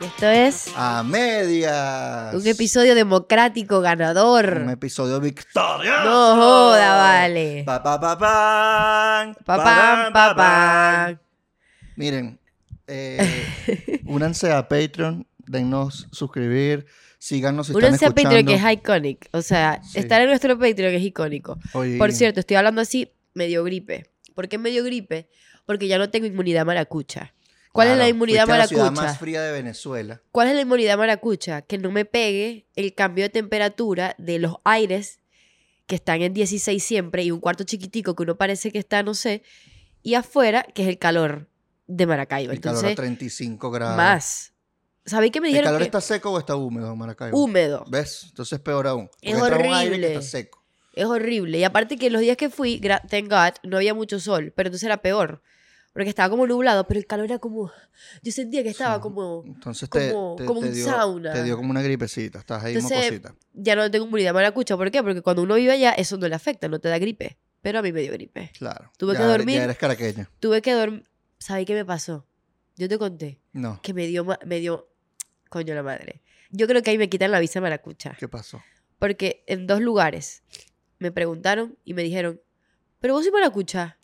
Y esto es A medias. un episodio democrático ganador. Un episodio victorioso. No joda, vale. Pa, pa, pa, pan. Pa, pa. Miren, eh, únanse a Patreon, dennos suscribir, síganos si Únanse a Patreon que es iconic. O sea, Sí. estar en nuestro Patreon es icónico. Oye, Por cierto, estoy hablando así, medio gripe. ¿Por qué medio gripe? Porque ya no tengo inmunidad maracucha. ¿Cuál es la claro, inmunidad fuiste a la ciudad maracucha? más fría de Venezuela. ¿Cuál es la inmunidad maracucha? Que no me pegue el cambio de temperatura de los aires que están en 16 siempre y un cuarto chiquitico que uno parece que está, no sé, y afuera, que es el calor de Maracaibo. El calor a Entonces, 35 grados. más. ¿Sabéis que me ¿El dijeron calor que está seco o está húmedo en Maracaibo? húmedo? ¿Ves? Entonces peor aún. Porque Es entra un aire que horrible. está seco. Es horrible. Y aparte que los días que fui, thank God, no había mucho sol, pero entonces era peor. Porque estaba como nublado, pero el calor era como... Yo sentía que estaba Sí. como... Entonces te, Como- te- como te un dio, sauna. te dio como una gripecita. Estás ahí Entonces, mocosita. Ya no tengo inmunidad maracucha. ¿Por qué? Porque cuando uno vive allá, eso no le afecta, no te da gripe. Pero a mí me dio gripe. Claro. tuve Ya que dormir. Ya eres caraqueña. Tuve que dormir... ¿Sabes qué me pasó? Yo te conté No. que me dio... Me dio... Coño la madre. Yo creo que ahí me quitan la visa maracucha. ¿Qué pasó? Porque en dos lugares me preguntaron y me dijeron, ¿pero vos sois maracucha?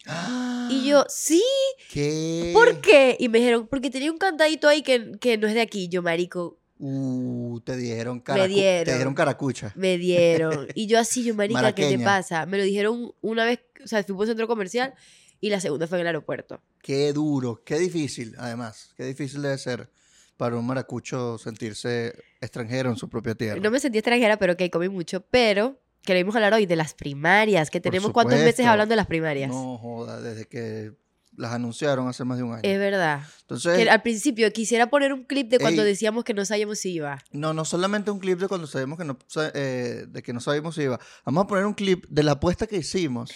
Y yo, sí, ¿Qué? ¿por qué? Y me dijeron, porque tenía un cantadito ahí que, que no es de aquí. Yo, marico, Uh, te dijeron caracu- dieron. Te dijeron caracucha. me dieron. Y yo así, yo, marica, ¿qué te pasa? Me lo dijeron una vez, o sea, fui por un centro comercial y la segunda fue en el aeropuerto. Qué duro, qué difícil, además. Qué difícil debe ser para un maracucho sentirse extranjero en su propia tierra. No me sentí extranjera, pero que comí mucho. Pero queremos hablar hoy de las primarias, que tenemos cuántos meses hablando de las primarias. No joda, desde que las anunciaron hace más de un año. Es verdad. Entonces, Que al principio quisiera poner un clip de cuando Ey. decíamos que no sabíamos si iba. no, no solamente un clip de cuando sabemos que no, eh, de que no sabíamos si iba. Vamos a poner un clip de la apuesta que hicimos.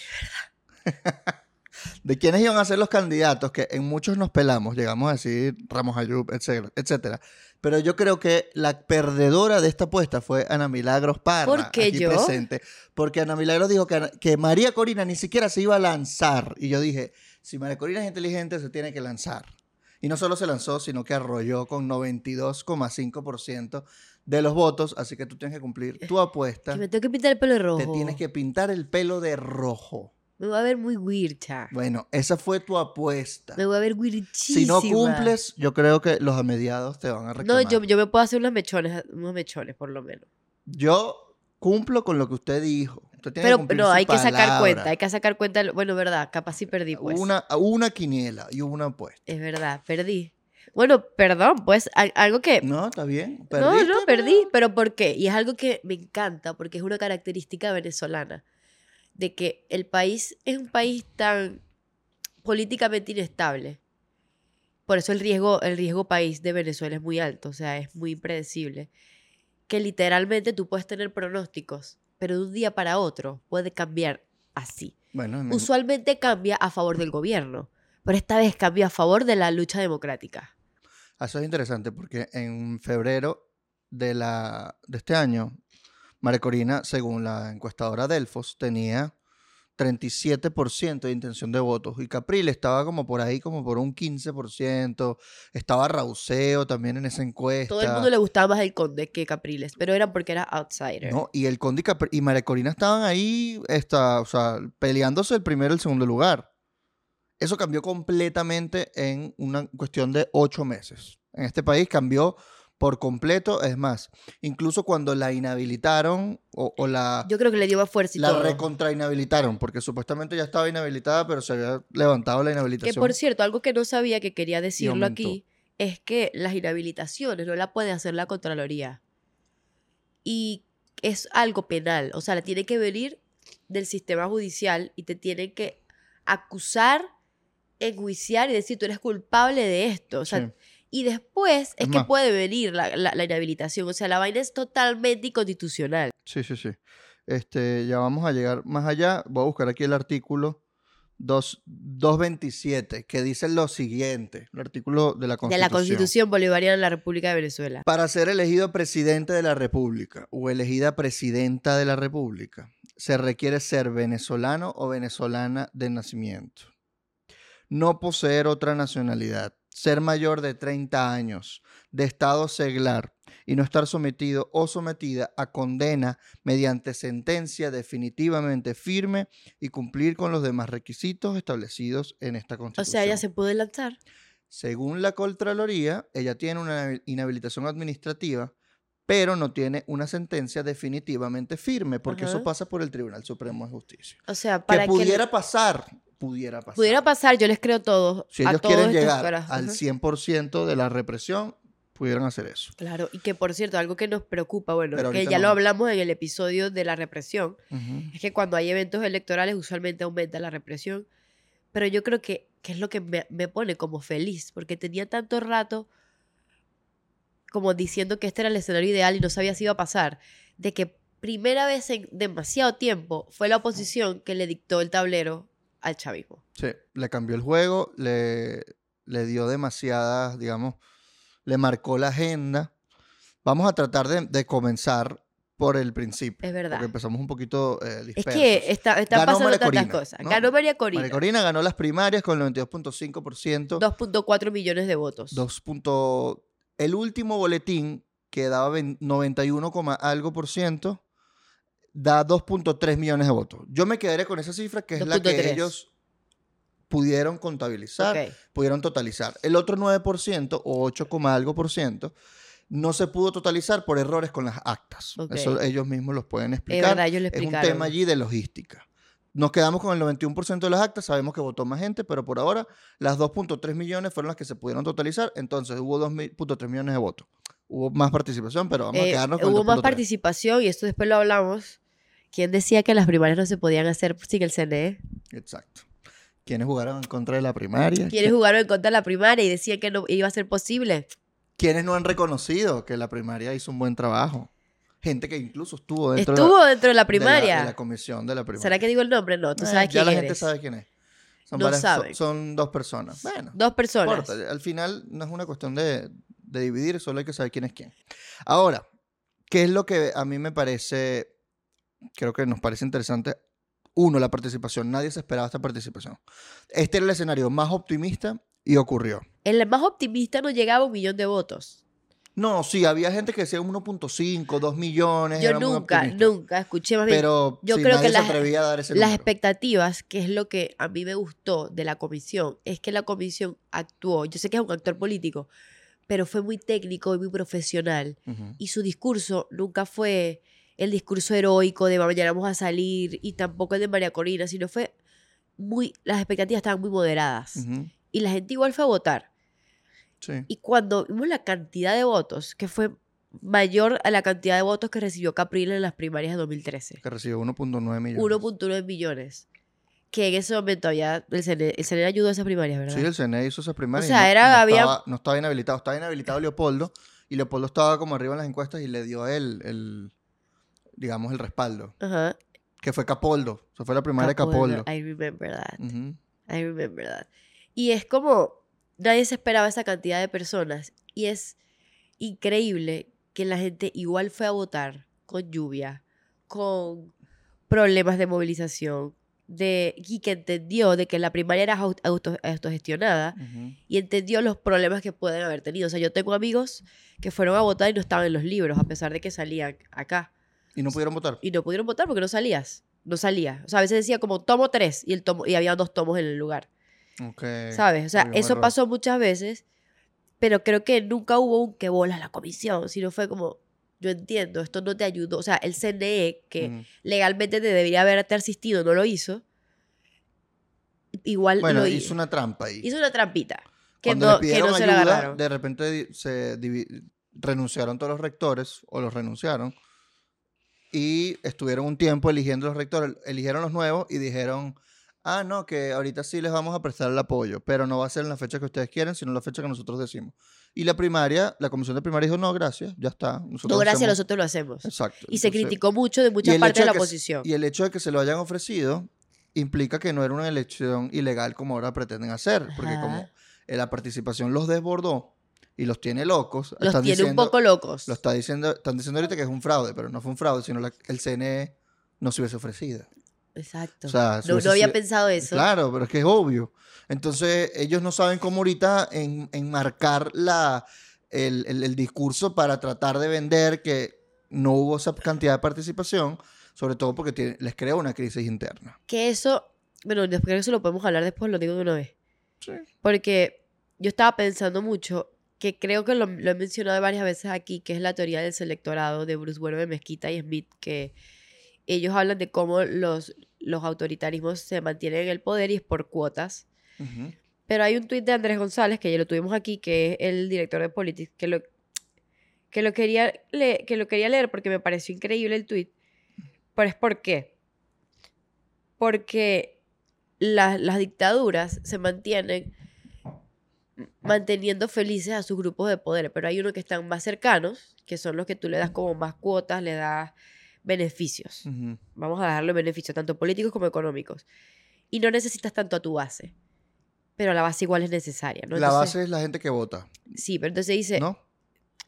de quiénes iban a ser los candidatos, que en muchos nos pelamos, llegamos a decir Ramos Ayub, etcétera, etcétera. Pero yo creo que la perdedora de esta apuesta fue Ana Milagros Parra, ¿Por qué aquí yo? presente. Porque Ana Milagros dijo que, que María Corina ni siquiera se iba a lanzar. Y yo dije, si María Corina es inteligente, se tiene que lanzar. Y no solo se lanzó, sino que arrolló con 92,5% de los votos. Así que tú tienes que cumplir tu apuesta. Que me tengo que pintar el pelo de rojo. Te tienes que pintar el pelo de rojo. Me voy a ver muy weircha. Bueno, esa fue tu apuesta. Me voy a ver Si weirchísima. no cumples, yo creo que los amediados te van a No, reclamar. yo, yo me puedo hacer unos mechones, unos mechones por lo menos. Yo cumplo con lo que usted dijo. Usted tiene que Pero cumplir no, hay que sacar cuenta, hay que sacar cuenta. Bueno, verdad, capaz sí perdí, pues. Una, una quiniela y una apuesta. Es verdad, perdí. Bueno, perdón, pues al- algo que... No, está bien. No, Perdiste, no, perdí. Pero ¿por qué? Y es algo que me encanta, porque es una característica venezolana. De que el país es un país tan políticamente inestable. Por eso el riesgo, el riesgo país de Venezuela es muy alto, o sea, es muy impredecible. Que literalmente tú puedes tener pronósticos, pero de un día para otro puede cambiar así. Bueno, Usualmente cambia a favor del gobierno, pero esta vez cambia a favor de la lucha democrática. Eso es interesante porque en febrero de, la, de este año, María Corina, según la encuestadora Delfos, tenía 37% de intención de votos y Capriles estaba como por ahí, como por un 15%. Estaba Rauseo también en esa encuesta. Todo el mundo le gustaba más el conde que Capriles, pero era porque era outsider. No, y el Conde y, Capri- y María Corina estaban ahí, esta, o sea, peleándose el primero y el segundo lugar. Eso cambió completamente en una cuestión de ocho meses. En este país cambió por completo. Es más, incluso cuando la inhabilitaron o, o la, Yo creo que le dio más fuerza y la todo. recontrainhabilitaron, porque supuestamente ya estaba inhabilitada, pero se había levantado la Que inhabilitación. por cierto, algo que no sabía que quería decirlo aquí es que las inhabilitaciones no la puede hacer la Contraloría. Y es algo penal. O sea, la tiene que venir del sistema judicial y te tienen que acusar, enjuiciar y decir tú eres culpable de esto. O sea, Sí. Y después es, Es que puede venir la, la- la inhabilitación. O sea, la vaina es totalmente inconstitucional. Sí, sí, sí. Este, ya vamos a llegar más allá. Voy a buscar aquí el artículo 2, 227, que dice lo siguiente, el artículo de la De Constitución. la Constitución Bolivariana de la República de Venezuela. Para ser elegido presidente de la República o elegida presidenta de la República, se requiere ser venezolano o venezolana de nacimiento. No poseer otra nacionalidad. Ser mayor de 30 años, de estado seglar y no estar sometido o sometida a condena mediante sentencia definitivamente firme y cumplir con los demás requisitos establecidos en esta O Constitución. sea, ella se puede lanzar. Según la Contraloría, ella tiene una inhabilitación administrativa, pero no tiene una sentencia definitivamente firme, porque eso pasa por el Tribunal Supremo de Justicia. O sea, para que que, pudiera pasar, pudiera pasar. pudiera pasar, yo les creo todo. si a ellos todos quieren llegar carajos. al Ajá. 100% de la represión, pudieran hacer eso. Claro, y que por cierto, algo que nos preocupa, bueno, Pero que ya lo hablamos en el episodio de la represión, es que cuando hay eventos electorales usualmente aumenta la represión, pero yo creo que, que es lo que me, me pone como feliz, porque tenía tanto rato como diciendo que este era el escenario ideal y no sabía si iba a pasar, de que primera vez en demasiado tiempo fue la oposición que le dictó el tablero al chavismo. Sí, le cambió el juego, le, le dio demasiadas, digamos, le marcó la agenda. Vamos a tratar de, de comenzar por el principio. Es verdad. Porque empezamos un poquito eh, Es dispersos. que está, están Ganó pasando María tantas Corina, cosas. ¿no? Ganó María Corina. María Corina ganó las primarias con el 92.5%. 2.4 millones de votos. 2 punto- El último boletín, que daba vein- 91, coma algo por ciento, da 2.3 millones de votos. Yo me quedaré con esa cifra, que es la que 2.3. ellos pudieron contabilizar, pudieron totalizar. El otro 9% o 8, coma algo por ciento no se pudo totalizar por errores con las actas. Eso ellos mismos los pueden explicar. verdad, ellos le Es un tema allí de logística. Nos quedamos con el 91% de las actas, sabemos que votó más gente, pero por ahora las 2.3 millones fueron las que se pudieron totalizar, entonces hubo 2.3 millones de votos. Hubo más participación, pero vamos a Eh, quedarnos con el hubo más 2.3. participación y esto después lo hablamos. ¿Quién decía que las primarias no se podían hacer sin el CNE? Exacto. ¿Quiénes jugaron en contra de la primaria? ¿Quiénes jugaron en contra de la primaria y decían que no iba a ser posible? ¿Quiénes no han reconocido que la primaria hizo un buen trabajo? Gente que incluso estuvo dentro de la- Estuvo dentro de la de la, primaria. de la comisión de la primaria. ¿Será que digo el nombre? No, tú Eh, sabes ya quién la eres. gente sabe quién es. Son, No varias- son- saben. son dos personas. Bueno, Dos personas. importa, Al final no es una cuestión de, de dividir, solo hay que saber quién es quién. Ahora, ¿qué es lo que a mí me parece, creo que nos parece interesante? Uno, la participación. Nadie se esperaba esta participación. Este era el escenario más optimista y ocurrió. El más optimista no llegaba a un millón de votos. No, sí, había gente que decía 1.5, 2 millones. Yo nunca, nunca escuché más bien Pero yo sí, creo nadie que se las- atrevía a dar ese las expectativas, que es lo que a mí me gustó de la comisión, es que la comisión actuó, yo sé que es un actor político, pero fue muy técnico y muy profesional. Y su discurso nunca fue el discurso heroico de mañana vamos a salir y tampoco el de María Corina, sino fue muy, las expectativas estaban muy moderadas. Ujú. Y la gente igual fue a votar. Sí. Y cuando vimos la cantidad de votos, que fue mayor a la cantidad de votos que recibió Capril en las primarias de 2013. Que recibió 1.9 millones. 1.9 millones. Que en ese momento había. El CNE, el CNE ayudó a esas primarias, ¿verdad? Sí, el CNE hizo esas primarias. y sea, no- era- no había- Estaba, no estaba inhabilitado. Estaba inhabilitado Leopoldo. Y Leopoldo estaba como arriba en las encuestas y le dio a él el, digamos, el respaldo. Ajá. Que fue Capoldo. O sea, fue la primaria de Capoldo. I remember that. Ujú. I remember that. Y es como. Nadie se esperaba esa cantidad de personas. Y es increíble que la gente igual fue a votar con lluvia, con problemas de movilización, de, y que entendió de que la primaria era au- auto- autogestionada Ujú. y entendió los problemas que pueden haber tenido. O sea, yo tengo amigos que fueron a votar y no estaban en los libros, a pesar de que salían acá. Y no pudieron votar. Y no pudieron votar porque no salías. No salía. O sea, a veces decía como tomo tres y, el tomo, y había dos tomos en el lugar. ¿Sabes? O sea, eso pasó muchas veces, pero creo que nunca hubo un que bolas la comisión, sino fue como, yo entiendo, esto no te ayudó. O sea, el CNE, que legalmente te debería haberte asistido, no lo hizo. Igual Bueno, lo hizo hizo. una trampa ahí. Hizo una trampita. Que Cuando no, le que no se la agarraron. de repente se renunciaron todos los rectores, o los renunciaron, y estuvieron un tiempo eligiendo los rectores, eligieron los nuevos y dijeron, ah, no, que ahorita sí les vamos a prestar el apoyo, pero no va a ser en la fecha que ustedes quieren, sino en la fecha que nosotros decimos. Y la primaria, la comisión de primaria dijo, no, gracias, ya está. nosotros No, gracias, hacemos-". nosotros lo hacemos. Exacto. Y se criticó mucho de muchas partes de la que oposición. Y el hecho de que se lo hayan ofrecido implica que no era una elección ilegal como ahora pretenden hacer, porque Ajá. como eh, la participación los desbordó y los tiene locos, Los están tiene diciendo, un poco locos. lo está diciendo, están diciendo ahorita que es un fraude, pero no fue un fraude, sino la- el CNE no se hubiese ofrecido. Exacto. O sea, no, había sido- pensado eso. Claro, pero es que es obvio. Entonces, ellos no saben cómo ahorita en- enmarcar la, el, el- el discurso para tratar de vender que no hubo esa cantidad de participación, sobre todo porque tiene- les crea una crisis interna. Que eso, bueno, después de eso lo podemos hablar después, lo digo de una vez. Sí. Porque yo estaba pensando mucho, que creo que lo, lo he mencionado varias veces aquí, que es la teoría del selectorado de Bruce Bueno de Mezquita y Smith, que ellos hablan de cómo los, los autoritarismos se mantienen en el poder y es por cuotas. Pero hay un tuit de Andrés González, que ya lo tuvimos aquí, que es el director de Politics, que lo, que lo, quería, le- que lo quería leer porque me pareció increíble el tuit. Pero es por qué. Porque la- las dictaduras se mantienen manteniendo felices a sus grupos de poder, pero hay unos que están más cercanos, que son los que tú le das como más cuotas, le das beneficios vamos a darle beneficios, tanto políticos como económicos. Y no necesitas tanto a tu base. Pero la base igual es necesaria, ¿no? la Entonces- base es la gente que vota, Sí, pero entonces dice, ¿no?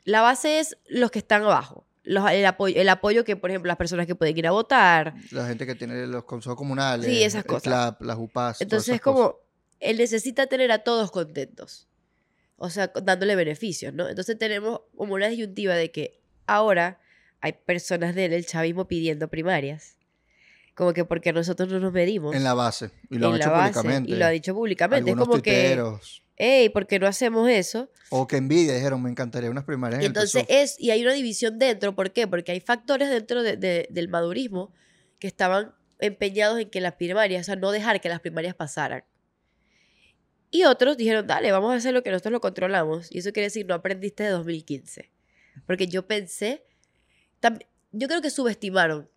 la base es los que están abajo. Los- el, apoyo, el apoyo que, por ejemplo, las personas que pueden ir a votar. La gente que tiene los consejos comunales, Sí, esas cosas. CLAP, las UPAS. Entonces es como, cosas. Él necesita tener a todos contentos. O sea, dándole beneficios, ¿no? Entonces tenemos como una disyuntiva de que ahora hay personas del chavismo pidiendo primarias. Como que porque nosotros no nos medimos. En la base. Y lo han en la base, públicamente. Y lo ha dicho públicamente. Algunos es como que, hey, ¿por qué no hacemos eso? O que envidia, dijeron, me encantaría unas primarias Y el entonces PSOE". es, y hay una división dentro, ¿por qué? Porque hay factores dentro de- de- del madurismo que estaban empeñados en que las primarias, o sea, no dejar que las primarias pasaran. Y otros dijeron, dale, vamos a hacer lo que nosotros lo controlamos. Y eso quiere decir, no aprendiste de 2015. Porque yo pensé, yo creo que subestimaron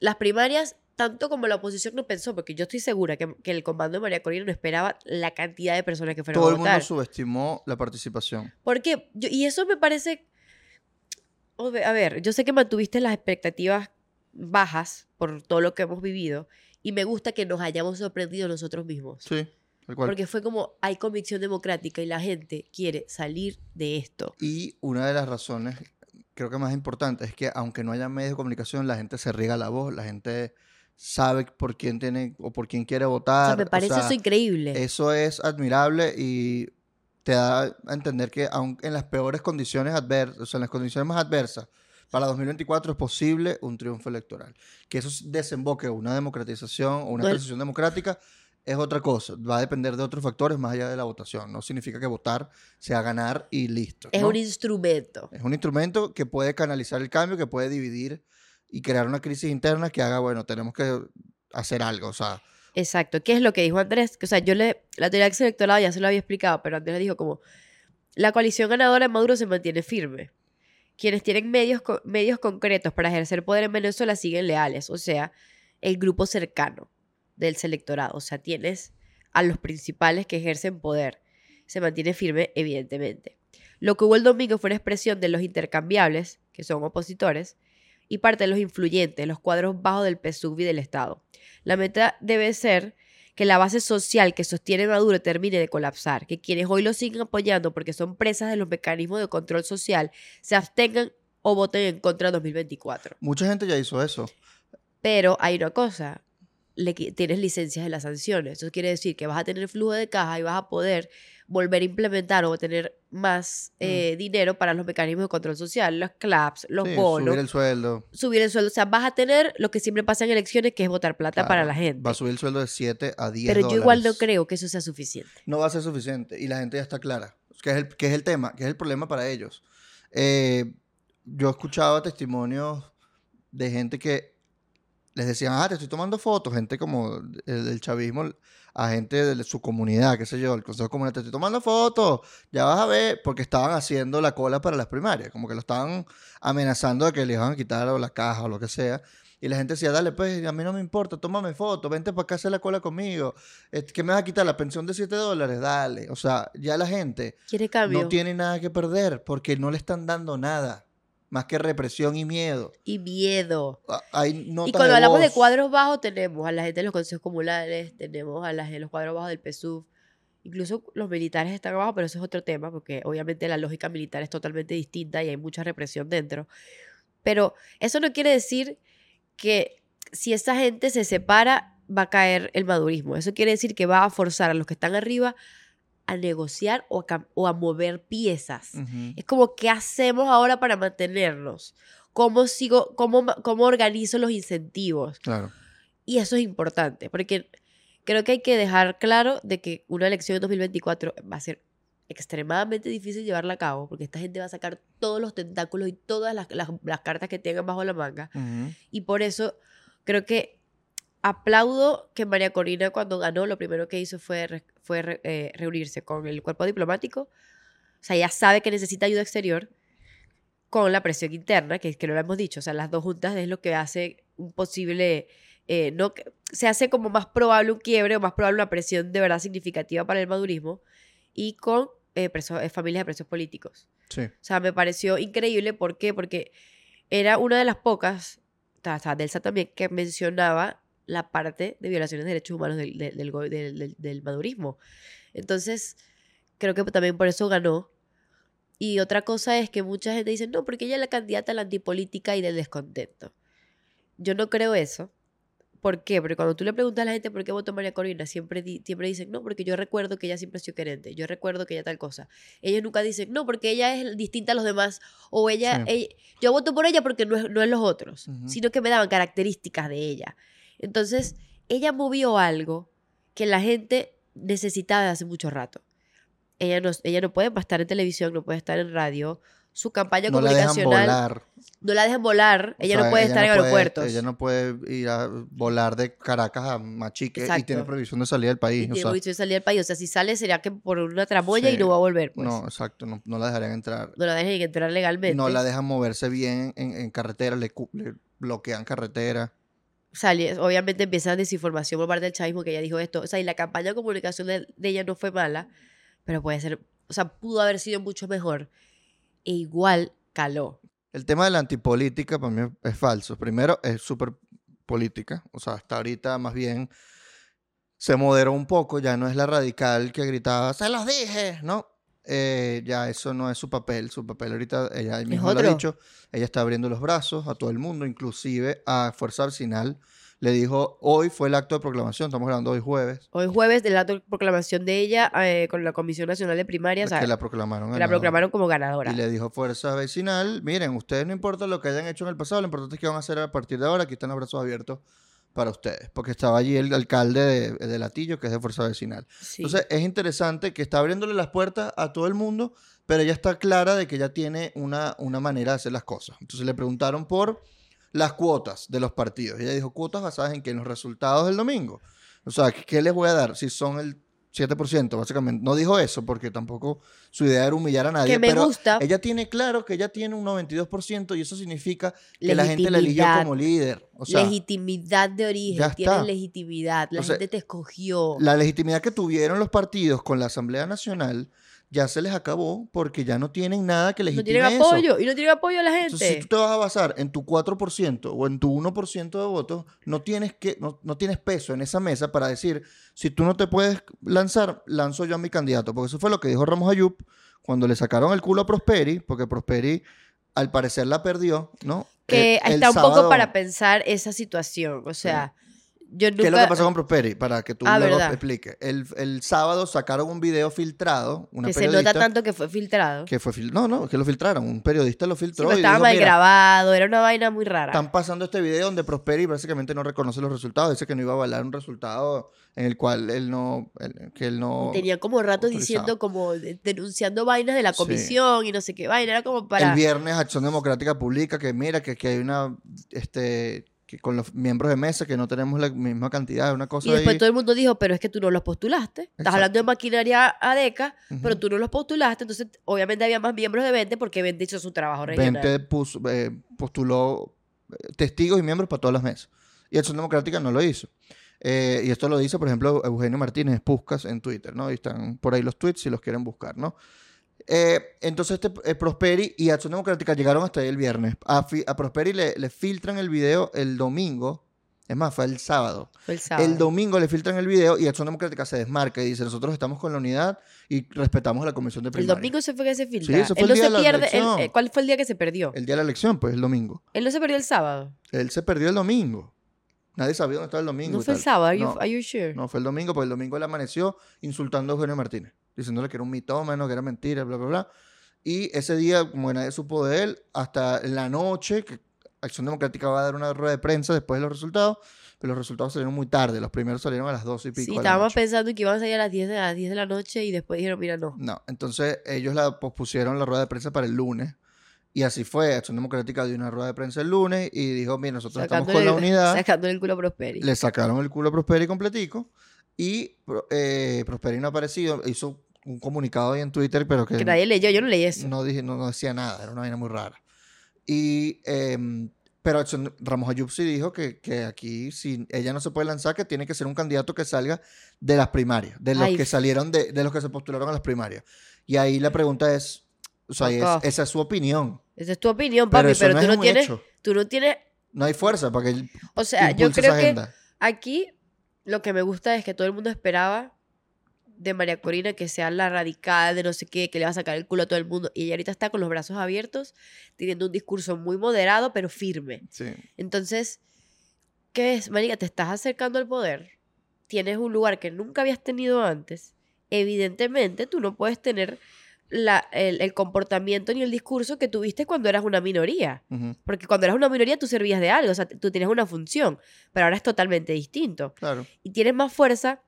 las primarias tanto como la oposición no pensó, porque yo estoy segura que, que el comando de María Corina no esperaba la cantidad de personas que fueron Todo a el votar. mundo subestimó la participación. Porque, yo, y eso me parece, a ver, yo sé que mantuviste las expectativas bajas por todo lo que hemos vivido y me gusta que nos hayamos sorprendido nosotros mismos. Sí. Porque fue como, hay convicción democrática y la gente quiere salir de esto. Y una de las razones, creo que más importante, es que aunque no haya medios de comunicación, la gente se riega la voz, la gente sabe por quién tiene o por quién quiere O votar. sea, me parece sea, eso increíble. Eso es admirable y te da a entender que aun en las peores condiciones adversas, o sea, en las condiciones más adversas, para 2024 es posible un triunfo electoral. Que eso desemboque una democratización o una transición democrática es otra cosa. Va a depender de otros factores más allá de la votación. No significa que votar sea ganar y listo. es ¿no? un instrumento. Es un instrumento que puede canalizar el cambio, que puede dividir y crear una crisis interna que haga, bueno, tenemos que hacer algo. O sea, Exacto. ¿Qué es lo que dijo Andrés? O sea, yo le, la teoría del electorado ya se lo había explicado, pero Andrés dijo como, la coalición ganadora en Maduro se mantiene firme. Quienes tienen medios, medios concretos para ejercer poder en Venezuela siguen leales, o sea, el grupo cercano del selectorado. O sea, tienes a los principales que ejercen poder. Se mantiene firme, evidentemente. Lo que hubo el domingo fue una expresión de los intercambiables, que son opositores, y parte de los influyentes, los cuadros bajos del PSUV y del Estado. La meta debe ser que la base social que sostiene Maduro termine de colapsar, que quienes hoy lo siguen apoyando porque son presas de los mecanismos de control social se abstengan o voten en contra en 2024. mucha gente ya hizo eso. Pero hay una cosa, le tienes licencias de las sanciones. Eso quiere decir que vas a tener flujo de caja y vas a poder volver a implementar o tener más eh, dinero para los mecanismos de control social, los CLAPS, los Sí, bonos, subir el sueldo. subir el sueldo. O sea, vas a tener lo que siempre pasa en elecciones, que es votar plata para la gente. Va a subir el sueldo de 7 a 10 Pero yo igual no creo que eso sea suficiente. No va a ser suficiente. Y la gente ya está clara. Que es el, que es el tema, que es el problema para ellos. Eh, yo he escuchado testimonios de gente que les decían, ah, te estoy tomando fotos. Gente como el, del chavismo, a gente de su comunidad, qué sé yo, el Consejo Comunal, te estoy tomando fotos. Ya vas a ver, porque estaban haciendo la cola para las primarias. Como que lo estaban amenazando de que le iban a quitar o la caja o lo que sea. Y la gente decía, dale, pues, a mí no me importa, tómame foto, vente para acá a hacer la cola conmigo. Este, ¿Qué me vas a quitar? ¿La pensión de 7 dólares? Dale. O sea, ya la gente ¿Quiere cambio? no tiene nada que perder porque no le están dando nada. Más que represión y miedo. Y miedo. Ah, Hay Y cuando hablamos de cuadros bajos, tenemos a la gente de los consejos comunales, tenemos a la gente de los cuadros bajos del PSUV. Incluso los militares están abajo, pero eso es otro tema, porque obviamente la lógica militar es totalmente distinta y hay mucha represión dentro. Pero eso no quiere decir que si esa gente se separa, va a caer el madurismo. Eso quiere decir que va a forzar a los que están arriba a negociar o a, cam- o a mover piezas. Es como, ¿qué hacemos ahora para mantenernos? ¿Cómo, sigo, cómo, cómo organizo los incentivos? Claro. Y eso es importante, porque creo que hay que dejar claro de que una elección en 2024 va a ser extremadamente difícil llevarla a cabo, porque esta gente va a sacar todos los tentáculos y todas las, las- las cartas que tengan bajo la manga. Y por eso creo que aplaudo que María Corina cuando ganó, lo primero que hizo fue, fue eh, reunirse con el cuerpo diplomático. O sea, ya sabe que necesita ayuda exterior con la presión interna, que, que no lo hemos dicho. O sea, las dos juntas es lo que hace un posible... eh, no, se hace como más probable un quiebre o más probable una presión de verdad significativa para el madurismo y con eh, eh, familias de presos políticos. Sí. O sea, me pareció increíble. ¿Por qué? Porque era una de las pocas, o sea, Delsa también, que mencionaba la parte de violaciones de derechos humanos del, del, del madurismo. Entonces, creo que también por eso ganó. Y otra cosa es que mucha gente dice, no, porque ella es la candidata a la antipolítica y del descontento. Yo no creo eso. ¿Por qué? Porque cuando tú le preguntas a la gente por qué votó María Corina, siempre, di- siempre dicen, no, porque yo recuerdo que ella siempre ha sido querente, yo recuerdo que ella tal cosa. Ellos nunca dicen, no, porque ella es distinta a los demás, o ella, Sí. ella- yo voto por ella porque no es, no es los otros, sino que me daban características de ella. Entonces, ella movió algo que la gente necesitaba de hace mucho rato. Ella no, ella no puede estar en televisión, no puede estar en radio. Su campaña No la dejan comunicacional volar. no la dejan volar. O Ella sea, no puede estar en puede- aeropuertos. ella no puede ir a volar de Caracas a Machique y tiene prohibición de salir del país. y tiene sea, prohibición de salir del país. O sea, si sale sería que por una tramoya y no va a volver. Pues. no, No, exacto, no, no la dejarían entrar. la dejen entrar legalmente. No la dejan moverse bien en, en carretera, le, le bloquean carretera. Obviamente empieza desinformación por parte del chavismo que ella dijo esto. O sea, y la campaña de comunicación de, de ella no fue mala, pero puede ser, o sea, pudo haber sido mucho mejor. E igual caló. El tema de la antipolítica para mí es falso. Primero, es súper política. O sea, hasta ahorita más bien se moderó un poco. Ya no es la radical que gritaba, se los dije, ¿no? Eh, ya eso no es su papel. Su papel ahorita, ella ahí mismo lo ha dicho, ella está abriendo los brazos a todo el mundo, inclusive a Fuerza Vecinal. Le dijo, hoy fue el acto de proclamación, estamos grabando hoy jueves, Hoy jueves, del acto de proclamación de ella eh, con la Comisión Nacional de Primarias, que la proclamaron. que la proclamaron como ganadora. Y le dijo Fuerza Vecinal, miren, ustedes no importa lo que hayan hecho en el pasado, lo importante es que van a hacer a partir de ahora, aquí están los brazos abiertos para ustedes, porque estaba allí el alcalde de, de Latillo, que es de Fuerza Vecinal. Sí. Entonces es interesante que está abriéndole las puertas a todo el mundo, pero ella está clara de que ella tiene una, una manera de hacer las cosas. Entonces le preguntaron por las cuotas de los partidos. Ella dijo, cuotas basadas en que en los resultados del domingo. O sea, ¿qué les voy a dar? Si son el 7%, básicamente. No dijo eso porque tampoco su idea era humillar a nadie. que me pero gusta. ella tiene claro que ella tiene un 92% y eso significa que la gente la eligió como líder. O sea, legitimidad de origen, está. legitimidad, la O sea, gente te escogió. la legitimidad que tuvieron los partidos con la Asamblea Nacional ya se les acabó porque ya no tienen nada que no legitime tienen eso. apoyo, y no tienen apoyo a la gente. Entonces, si tú te vas a basar en tu 4% o en tu 1% de votos, no tienes, que, no, no tienes peso en esa mesa para decir, si tú no te puedes lanzar, lanzo yo a mi candidato. Porque eso fue lo que dijo Ramos Ayub cuando le sacaron el culo a Prosperi, porque Prosperi al parecer la perdió, ¿no? que el está un sábado- poco para pensar esa situación. O sea, yo nunca... ¿Qué es lo que pasó con Prosperi? Para que tú Ah, luego verdad. expliques. El, el sábado sacaron un video filtrado, una que se nota tanto que fue filtrado. que fue fil- no, no, que lo filtraron, un periodista lo Sí, filtró pero y estaba dijo, mal "Mira, grabado, era una vaina muy rara. Están pasando este video donde Prosperi básicamente no reconoce los resultados, dice que no iba a avalar un resultado en el cual él no, él- que él no, Tenía como rato autorizado. diciendo, como de- denunciando vainas de la Sí. comisión y no sé qué vaina. Era como para. el viernes Acción Democrática publica que mira que, que hay una, este, que con los miembros de mesa que no tenemos la misma cantidad, una cosa Y después ahí. todo el mundo dijo, pero es que tú no los postulaste. Estás hablando de maquinaria ADECA, pero Ujú. tú no los postulaste. Entonces, obviamente había más miembros de 20 porque 20 hizo su trabajo regional. 20 puso- eh, postuló eh, testigos y miembros para todas las mesas. Y Acción Democrática no lo hizo. Eh, y esto lo dice, por ejemplo, Eugenio Martínez Puscas en Twitter, ¿no? Y están por ahí los tweets si los quieren buscar, ¿no? Eh, entonces, este, eh, Prosperi y Acción Democrática llegaron hasta ahí el viernes. A, Prosperi le, le filtran el video el domingo. Es más, fue el sábado. Fue el sábado. El domingo le filtran el video y Acción Democrática se desmarca y dice: Nosotros estamos con la unidad y respetamos la comisión de El primaria. domingo se fue que se filtra. Sí, ese fue él el no día se de la pierde. elección. eh, ¿Cuál fue el día que se perdió? El día de la elección, pues el domingo. Él no se perdió el sábado. Él se perdió el domingo. Nadie sabía dónde estaba el domingo. No y fue el sábado, are you, No, are you sure? no, fue el domingo, porque el domingo él amaneció insultando a Eugenio Martínez, diciéndole que era un mitómano, que era mentira, bla, bla, bla. Y ese día, como nadie supo de él, hasta la noche, que Acción Democrática va a dar una rueda de prensa después de los resultados, pero los resultados salieron muy tarde. Los primeros salieron a las 12 y pico. Sí, estábamos pensando que iban a salir a las 10 de, a las 10 de la noche y después dijeron, mira, no. No, entonces ellos la pospusieron la rueda de prensa para el lunes. Y así fue. Acción Democrática dio una rueda de prensa el lunes y dijo, mira, nosotros estamos con la unidad. Sacándole el culo a Prosperi. Le sacaron el culo a Prosperi completico. Y eh, Prosperi no ha aparecido. Hizo un comunicado ahí en Twitter, pero que, Que nadie leyó, yo no leí eso. no, dije, no, no decía nada. Era una vaina muy rara. Y, em, pero Ramos Ayub sí dijo que, que aquí, si ella no se puede lanzar, que tiene que ser un candidato que salga de las primarias, de los Ay, que salieron, de, de los que se postularon a las primarias. Y ahí la pregunta es, o sea, es- esa es su opinión. Esa es tu opinión, Pero papi, eso pero, no tú no tienes, hecho. tú no tienes, No hay fuerza para que él o sea, yo creo que aquí lo que me gusta es que todo el mundo esperaba de María Corina que sea la radical de no sé qué, que le va a sacar el culo a todo el mundo. Y ella ahorita está con los brazos abiertos, teniendo un discurso muy moderado, pero firme. Sí. Entonces, ¿qué es? Marica, te estás acercando al poder, tienes un lugar que nunca habías tenido antes. Evidentemente, tú no puedes tener la- el, el comportamiento ni el discurso que tuviste cuando eras una minoría. Porque cuando eras una minoría tú servías de algo, o sea, tú tienes una función, pero ahora es totalmente distinto. Claro. Y tienes más fuerza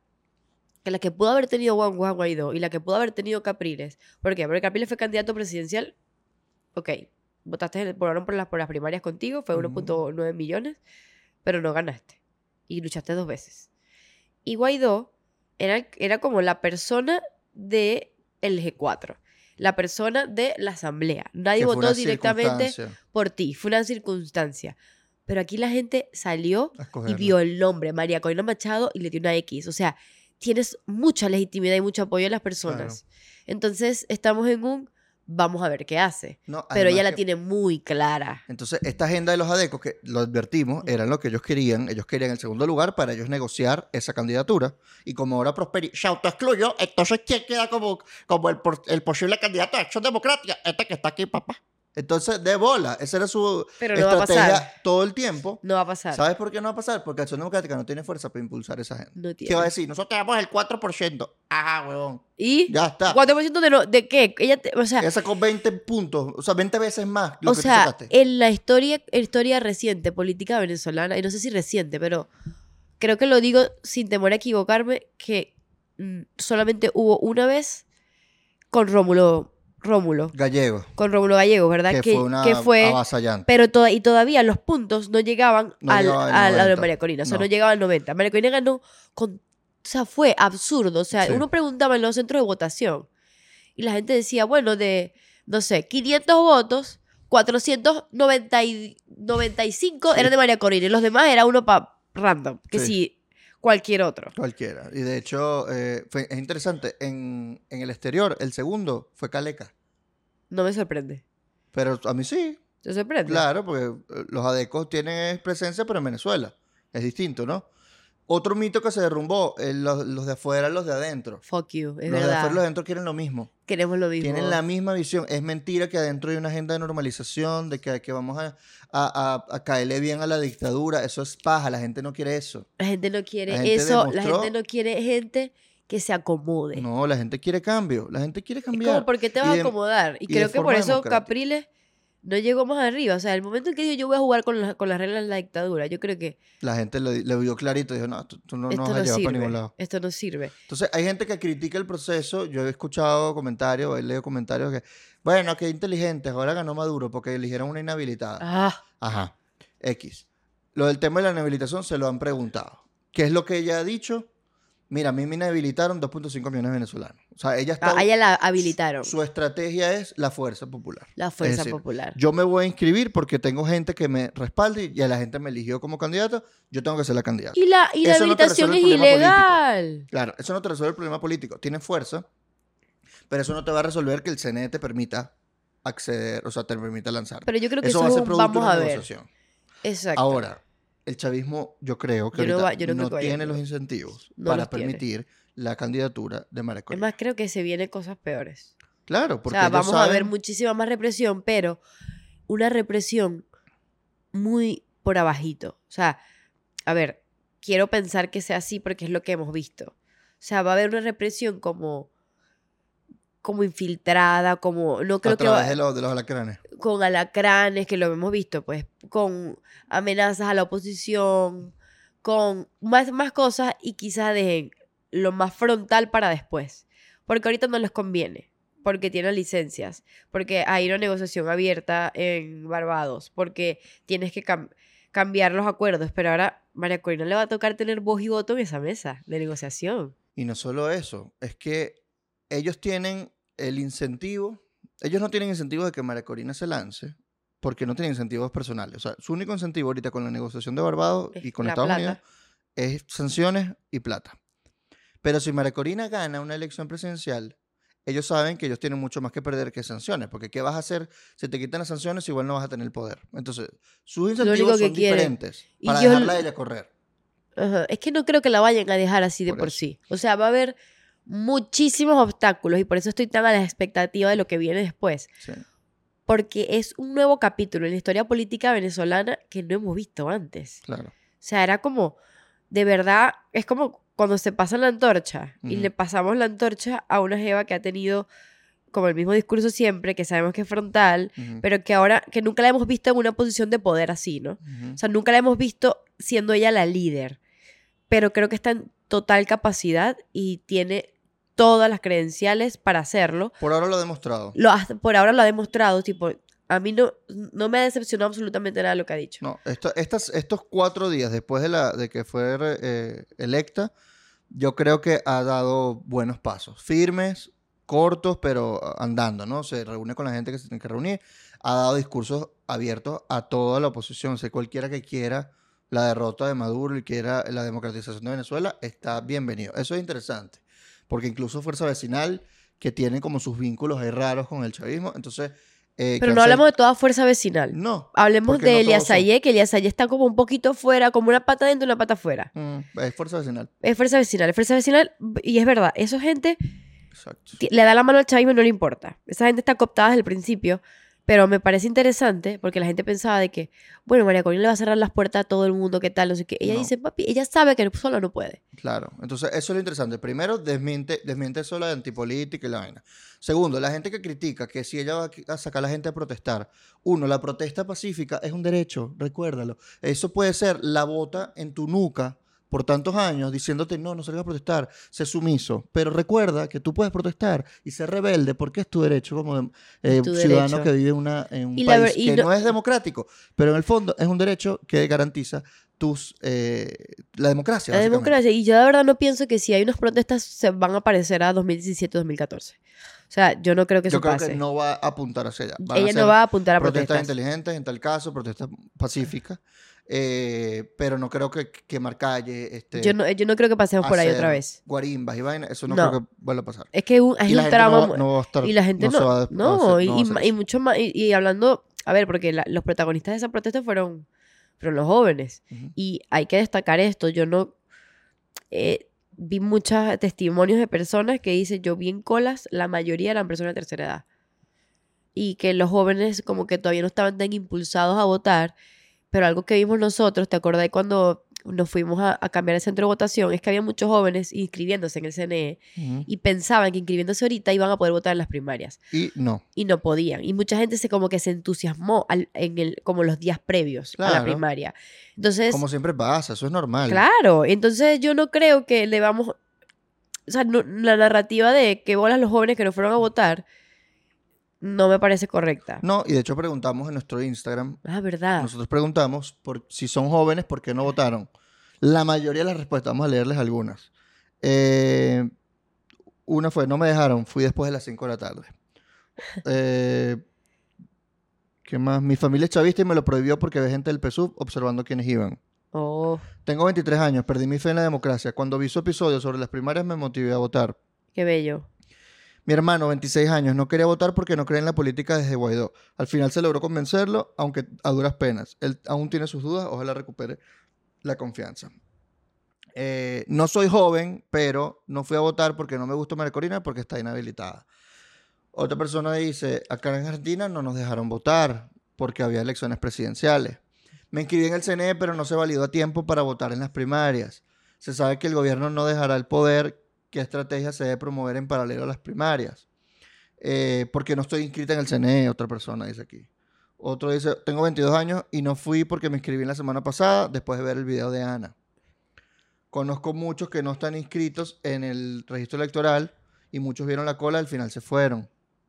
que la que pudo haber tenido Juan Juan Guaidó y la que pudo haber tenido Capriles. ¿Por qué? Porque Capriles fue candidato presidencial. Ok, votaste, votaron por las, por las primarias contigo, fue Ujú. 1.9 millones, pero no ganaste. Y luchaste dos veces. Y Guaidó era, era como la persona del el G4, la persona de la asamblea. Nadie votó directamente por ti, fue una circunstancia. Pero aquí la gente salió y vio el nombre, María Corina Machado, y le dio una X. O sea, tienes mucha legitimidad y mucho apoyo de las personas. Entonces, estamos en un vamos a ver qué hace. No, Pero ella la que- tiene muy clara. Entonces, esta agenda de los adecos, que lo advertimos, eran lo que ellos querían. Ellos querían el segundo lugar para ellos negociar esa candidatura. Y como ahora Prosperi se autoexcluyó, entonces ¿quién queda como, como el, por- el posible candidato de Acción Democrática? Este que está aquí, papá. Entonces, de bola. Esa era su Pero no va a estrategia pasar. todo el tiempo. No va a pasar. ¿Sabes por qué no va a pasar? Porque Acción Democrática no tiene fuerza para impulsar esa agenda. No ¿Qué tiene. va a decir? Nosotros tenemos el 4%. Ajá, huevón. ¿Y? Ya está. ¿4% de, no, de qué? Ella te- o sea, Ella sacó 20 puntos, o sea, 20 veces más lo o que sea en la historia, historia reciente, política venezolana, y no sé si reciente, pero creo que lo digo sin temor a equivocarme, que mm, solamente hubo una vez con Rómulo, Rómulo, Gallego, con Rómulo Gallego, ¿verdad? que, fue una que fue avasallante. pero toda, y todavía los puntos no llegaban No al, llegaba al al- a lo de 90. María Corina, o sea, no, No. llegaba al 90. María Corina ganó con, o sea, fue absurdo, o sea, Sí. uno preguntaba en los centros de votación y la gente decía, bueno, de, no sé, 500 votos, 495 Sí. eran de María Corina y los demás era uno para random, que Sí. si cualquier otro. Cualquiera. Y de hecho, eh, fue- es interesante, en, en el exterior, el segundo fue Caleca. No me sorprende. Pero a mí sí, ¿Te sorprende? claro, porque eh, los adecos tienen presencia, pero en Venezuela. Es distinto, ¿no? Otro mito que se derrumbó, eh, los, los de afuera, los de adentro. Fuck you, es los de afuera los de adentro quieren lo mismo. Queremos lo mismo. Tienen la misma visión. Es mentira que adentro hay una agenda de normalización, de que, que vamos a, a- a- a caerle bien a la dictadura. Eso es paja, la gente no quiere eso. La gente no quiere La gente eso, la gente no quiere gente que se acomode. No, la gente quiere cambio. La gente quiere Es cambiar. como, ¿por qué te vas de- a acomodar? Y, creo que por eso. Capriles no llegó más arriba. O sea, el momento en que dijo yo voy a jugar con, la- con las reglas de la dictadura, yo creo que La gente le, le vio clarito y dijo, no, tú, tú no nos no, a llevar para ningún lado. Esto no sirve. Entonces, hay gente que critica el proceso. Yo he escuchado comentarios, he leído comentarios que, bueno, qué inteligentes, ahora ganó Maduro porque eligieron una inhabilitada. Ah, Ajá. X. Lo del tema de la inhabilitación se lo han preguntado. ¿Qué es lo que ella ha dicho? Mira, a mí me inhabilitaron 2.5 millones de venezolanos. O sea, ella está... a ella la habilitaron. Su estrategia es la fuerza popular. La fuerza decir, popular. Yo me voy a inscribir porque tengo gente que me respalde y a la gente me eligió como candidato. Yo tengo que ser la candidata. Y la, y la no habilitación es ilegal. Claro, eso no te resuelve el problema político. Tiene fuerza, pero eso no te va a resolver que el CNE te permita acceder, o sea, te permita lanzar. Pero yo creo que eso eso, va a ser producto de vamos una a ver. negociación. Exacto. Ahora, el chavismo, yo creo que Yo no ahorita va- yo no creo que vaya tiene los incentivos no para los permitir la candidatura de María es más, creo que se vienen cosas peores. Claro, porque o sea, vamos a ver muchísima más represión, pero una represión muy por abajito. O sea, a ver, quiero pensar que sea así porque es lo que hemos visto. O sea, va a haber una represión como como infiltrada, como no creo a que través de, los, de los alacranes. con alacranes, que lo hemos visto, pues, con amenazas a la oposición, con más, más cosas y quizás dejen lo más frontal para después. Porque ahorita no les conviene, porque tienen licencias, porque hay una negociación abierta en Barbados, porque tienes que cam- cambiar los acuerdos, pero ahora María Corina le va a tocar tener voz y voto en esa mesa de negociación. Y no solo eso, es que ellos tienen el incentivo, ellos no tienen incentivo de que María Corina se lance, porque no tienen incentivos personales. O sea, su único incentivo ahorita con la negociación de Barbados y con la Estados plata. Unidos es sanciones y plata. Pero si María Corina gana una elección presidencial, ellos saben que ellos tienen mucho más que perder que sanciones, porque ¿qué vas a hacer si te quitan las sanciones? Igual no vas a tener el poder. Entonces, sus incentivos son quieren. diferentes Y para yo- dejarla a ella correr. Ajá, Es que no creo que la vayan a dejar así de Por sí. O sea, va a haber muchísimos obstáculos y por eso estoy tan a la expectativa de lo que viene después. Sí. Porque es un nuevo capítulo en la historia política venezolana que no hemos visto antes. Claro. O sea, era como, de verdad, es como cuando se pasa la antorcha y le pasamos la antorcha a una jeva que ha tenido como el mismo discurso siempre, que sabemos que es frontal, pero que ahora, que nunca la hemos visto en una posición de poder así, ¿no? O sea, nunca la hemos visto siendo ella la líder. Pero creo que está en total capacidad y tiene todas las credenciales para hacerlo. Por ahora lo ha demostrado. Lo, por ahora lo ha demostrado. Tipo, a mí no, no me ha decepcionado absolutamente nada lo que ha dicho. No, esto- estas, estos cuatro días después de, la, de que fue eh, electa, yo creo que ha dado buenos pasos. Firmes, cortos, pero andando, ¿no? Se reúne con la gente que se tiene que reunir. Ha dado discursos abiertos a toda la oposición. O sea, cualquiera que quiera la derrota de Maduro y quiera la democratización de Venezuela, está bienvenido. Eso es interesante. Porque incluso Fuerza Vecinal, que tiene como sus vínculos ahí raros con el chavismo, entonces... eh, Pero no hablemos de toda fuerza vecinal. No. Hablemos de no son. Ayé, que Elías Ayé está como un poquito fuera, como una pata dentro y una pata afuera. Mm, es Fuerza Vecinal. Es fuerza vecinal, es fuerza vecinal. Y es verdad, esa gente Exacto. le da la mano al chavismo y no le importa. Esa gente está cooptada desde el principio, pero me parece interesante porque la gente pensaba de que, bueno, María Corina le va a cerrar las puertas a todo el mundo, ¿qué tal? No sé qué. Ella No. dice, papi, ella sabe que sola no puede. Claro, entonces eso es lo interesante. Primero, desmiente, desmiente eso la de antipolítica y la vaina. Segundo, la gente que critica que si ella va a sacar a la gente a protestar. Uno, la protesta pacífica es un derecho, recuérdalo. Eso puede ser la bota en tu nuca por tantos años diciéndote no, no salgas a protestar, sé sumiso. Pero recuerda que tú puedes protestar y ser rebelde porque es tu derecho como eh, tu ciudadano derecho. que vive una, en un Y país que no- no es democrático, pero en el fondo es un derecho que garantiza tus eh, la democracia. La democracia. Y yo de verdad no pienso que si hay unas protestas se van a parecer a 2017-2014. O sea, yo no creo que eso Yo creo pase. que no va a apuntar hacia allá. Van Ella no va a apuntar a protestas protestas. inteligentes, en tal caso, protestas pacíficas, eh, pero no creo que quemar calle, este, Yo no, yo no creo que pasemos por ahí otra vez. guarimbas y vainas, eso no, No. creo que vuelva a pasar. Es que un- es y la un gente tramo. no, va- no va a estar, y la gente no. va no, y, mucho más. Y, y hablando. A ver, porque la- los protagonistas de esa protesta fueron, fueron los jóvenes. Y hay que destacar esto. Yo no. eh, vi muchos testimonios de personas que dicen: Yo vi en colas, la mayoría eran personas de tercera edad. Y que los jóvenes, como que todavía no estaban tan impulsados a votar. Pero algo que vimos nosotros, ¿te acordás cuando nos fuimos a, a cambiar el centro de votación? Es que había muchos jóvenes inscribiéndose en el CNE y pensaban que inscribiéndose ahorita iban a poder votar en las primarias Y no. y no podían. Y mucha gente se como que se entusiasmó al- en el, como los días previos a la primaria. Entonces, Como siempre pasa, eso es normal. claro, entonces yo no creo que le vamos, o sea, no- la narrativa de que bolas los jóvenes que no fueron a votar no me parece correcta. No, y de hecho preguntamos en nuestro Instagram, Ah, verdad. nosotros preguntamos por si son jóvenes, ¿por qué no votaron? La mayoría de las respuestas, vamos a leerles algunas. Eh, una fue, no me dejaron, fui después de las 5 de la tarde. Eh, ¿Qué más? Mi familia es chavista y me lo prohibió porque ve gente del PSUV observando quiénes iban. Oh, Tengo 23 años, perdí mi fe en la democracia. Cuando vi su episodio sobre las primarias me motivé a votar. qué bello. Mi hermano, 26 años, no quería votar porque no cree en la política desde Guaidó. Al final se logró convencerlo, aunque a duras penas. Él aún tiene sus dudas, ojalá recupere la confianza. Eh, no soy joven, pero no fui a votar porque no me gusta María Corina porque está inhabilitada. Otra persona dice, acá en Argentina no nos dejaron votar porque había elecciones presidenciales. Me inscribí en el CNE, pero no se validó a tiempo para votar en las primarias. Se sabe que el gobierno no dejará el poder. ¿Qué estrategia se debe promover en paralelo a las primarias? Eh, porque no estoy inscrita en el CNE, otra persona dice aquí. Otro dice, tengo 22 años y no fui porque me inscribí la semana pasada después de ver el video de Ana. Conozco muchos que no están inscritos en el registro electoral y muchos vieron la cola al final se fueron.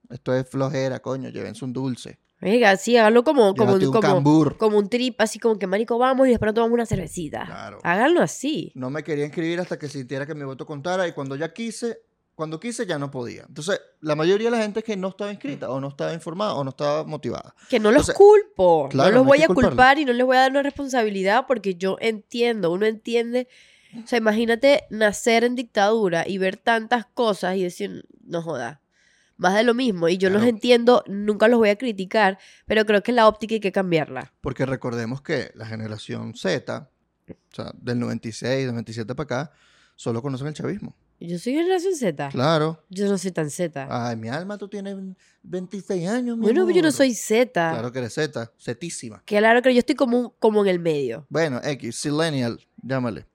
Esto es flojera, coño, llévense un dulce. Venga, sí, háganlo como, como, un como, cambur. como un trip, así como que marico, vamos y después tomamos una cervecita. Claro. Háganlo así. No me quería inscribir hasta que sintiera que mi voto contara y cuando ya quise, cuando quise ya no podía. Entonces, la mayoría de la gente es que no estaba inscrita o no estaba informada o no estaba motivada. Que no los Entonces, culpo. claro, no los no voy a culpar y no les voy a dar una responsabilidad porque yo entiendo, uno entiende. O sea, imagínate nacer en dictadura y ver tantas cosas y decir, no joda. Más de lo mismo. Y yo los entiendo, nunca los voy a criticar, pero creo que la óptica hay que cambiarla. Porque recordemos que la generación Z, o sea, del 96, 97 para acá, solo conocen el chavismo. Yo soy generación Z. Claro. Yo no soy tan Z. Ay, mi alma, tú tienes 26 años, mi bueno, yo no amor. soy Z. Claro que eres Z, Zetísima. Claro que yo estoy como, un- como en el medio. Bueno, X, Zillennial, llámale.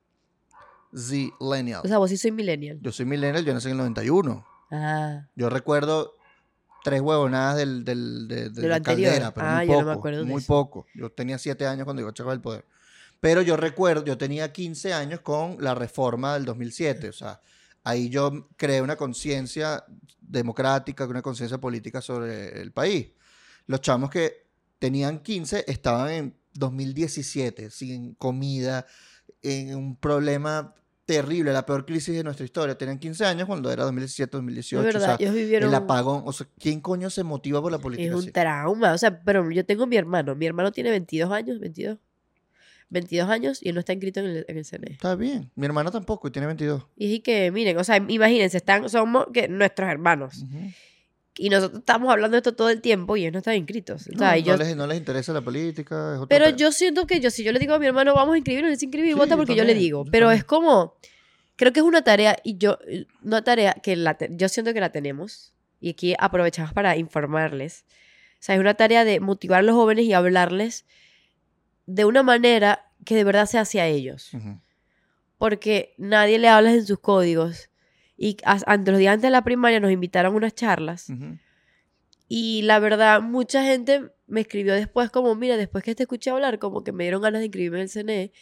Zillennial. O sea, vos sí soy millennial. Yo soy millennial, yo nací en el 91. Ah. Yo recuerdo tres huevonadas del, del, de, de- De de anterior. Caldera, pero Ah, muy yo no poco. me acuerdo de muy eso. poco. Yo tenía siete años cuando llegó Chaco del Poder. Pero yo recuerdo, yo tenía 15 años con la reforma del 2007. O sea, ahí yo creé una conciencia democrática, una conciencia política sobre el país. Los chamos que tenían 15 estaban en 2017, sin comida, en un problema terrible, la peor crisis de nuestra historia. Tenían 15 años cuando era 2017, 2018. Es o verdad, sea, ellos vivieron... el apagón. O sea, ¿quién coño se motiva por la Es política un así? trauma. O sea, pero yo tengo mi hermano. Mi hermano tiene 22 años, 22. 22 años y él no está inscrito en el, en el CNE. Está bien. Mi hermana tampoco y tiene 22. Y que, miren, o sea, imagínense, están, somos que nuestros hermanos. Ujú. Y nosotros estamos hablando de esto todo el tiempo y ellos no están inscritos. O No, sea, y no yo- les, no les interesa la política. es otro pero pedo. yo siento que yo, si yo le digo a mi hermano, vamos a inscribirnos, él se inscribe y Sí, vota yo porque yo le también, digo. yo Pero también. es como, creo que es una tarea, y yo, una tarea que la te- yo siento que la tenemos. Y aquí aprovechamos para informarles. O sea, es una tarea de motivar a los jóvenes y hablarles de una manera que de verdad sea hacia ellos. Ujú. Porque nadie le habla en sus códigos. Y ante los días antes de la primaria nos invitaron a unas charlas. Y la verdad, mucha gente me escribió después como, mira, después que te escuché hablar, como que me dieron ganas de inscribirme en el CNE.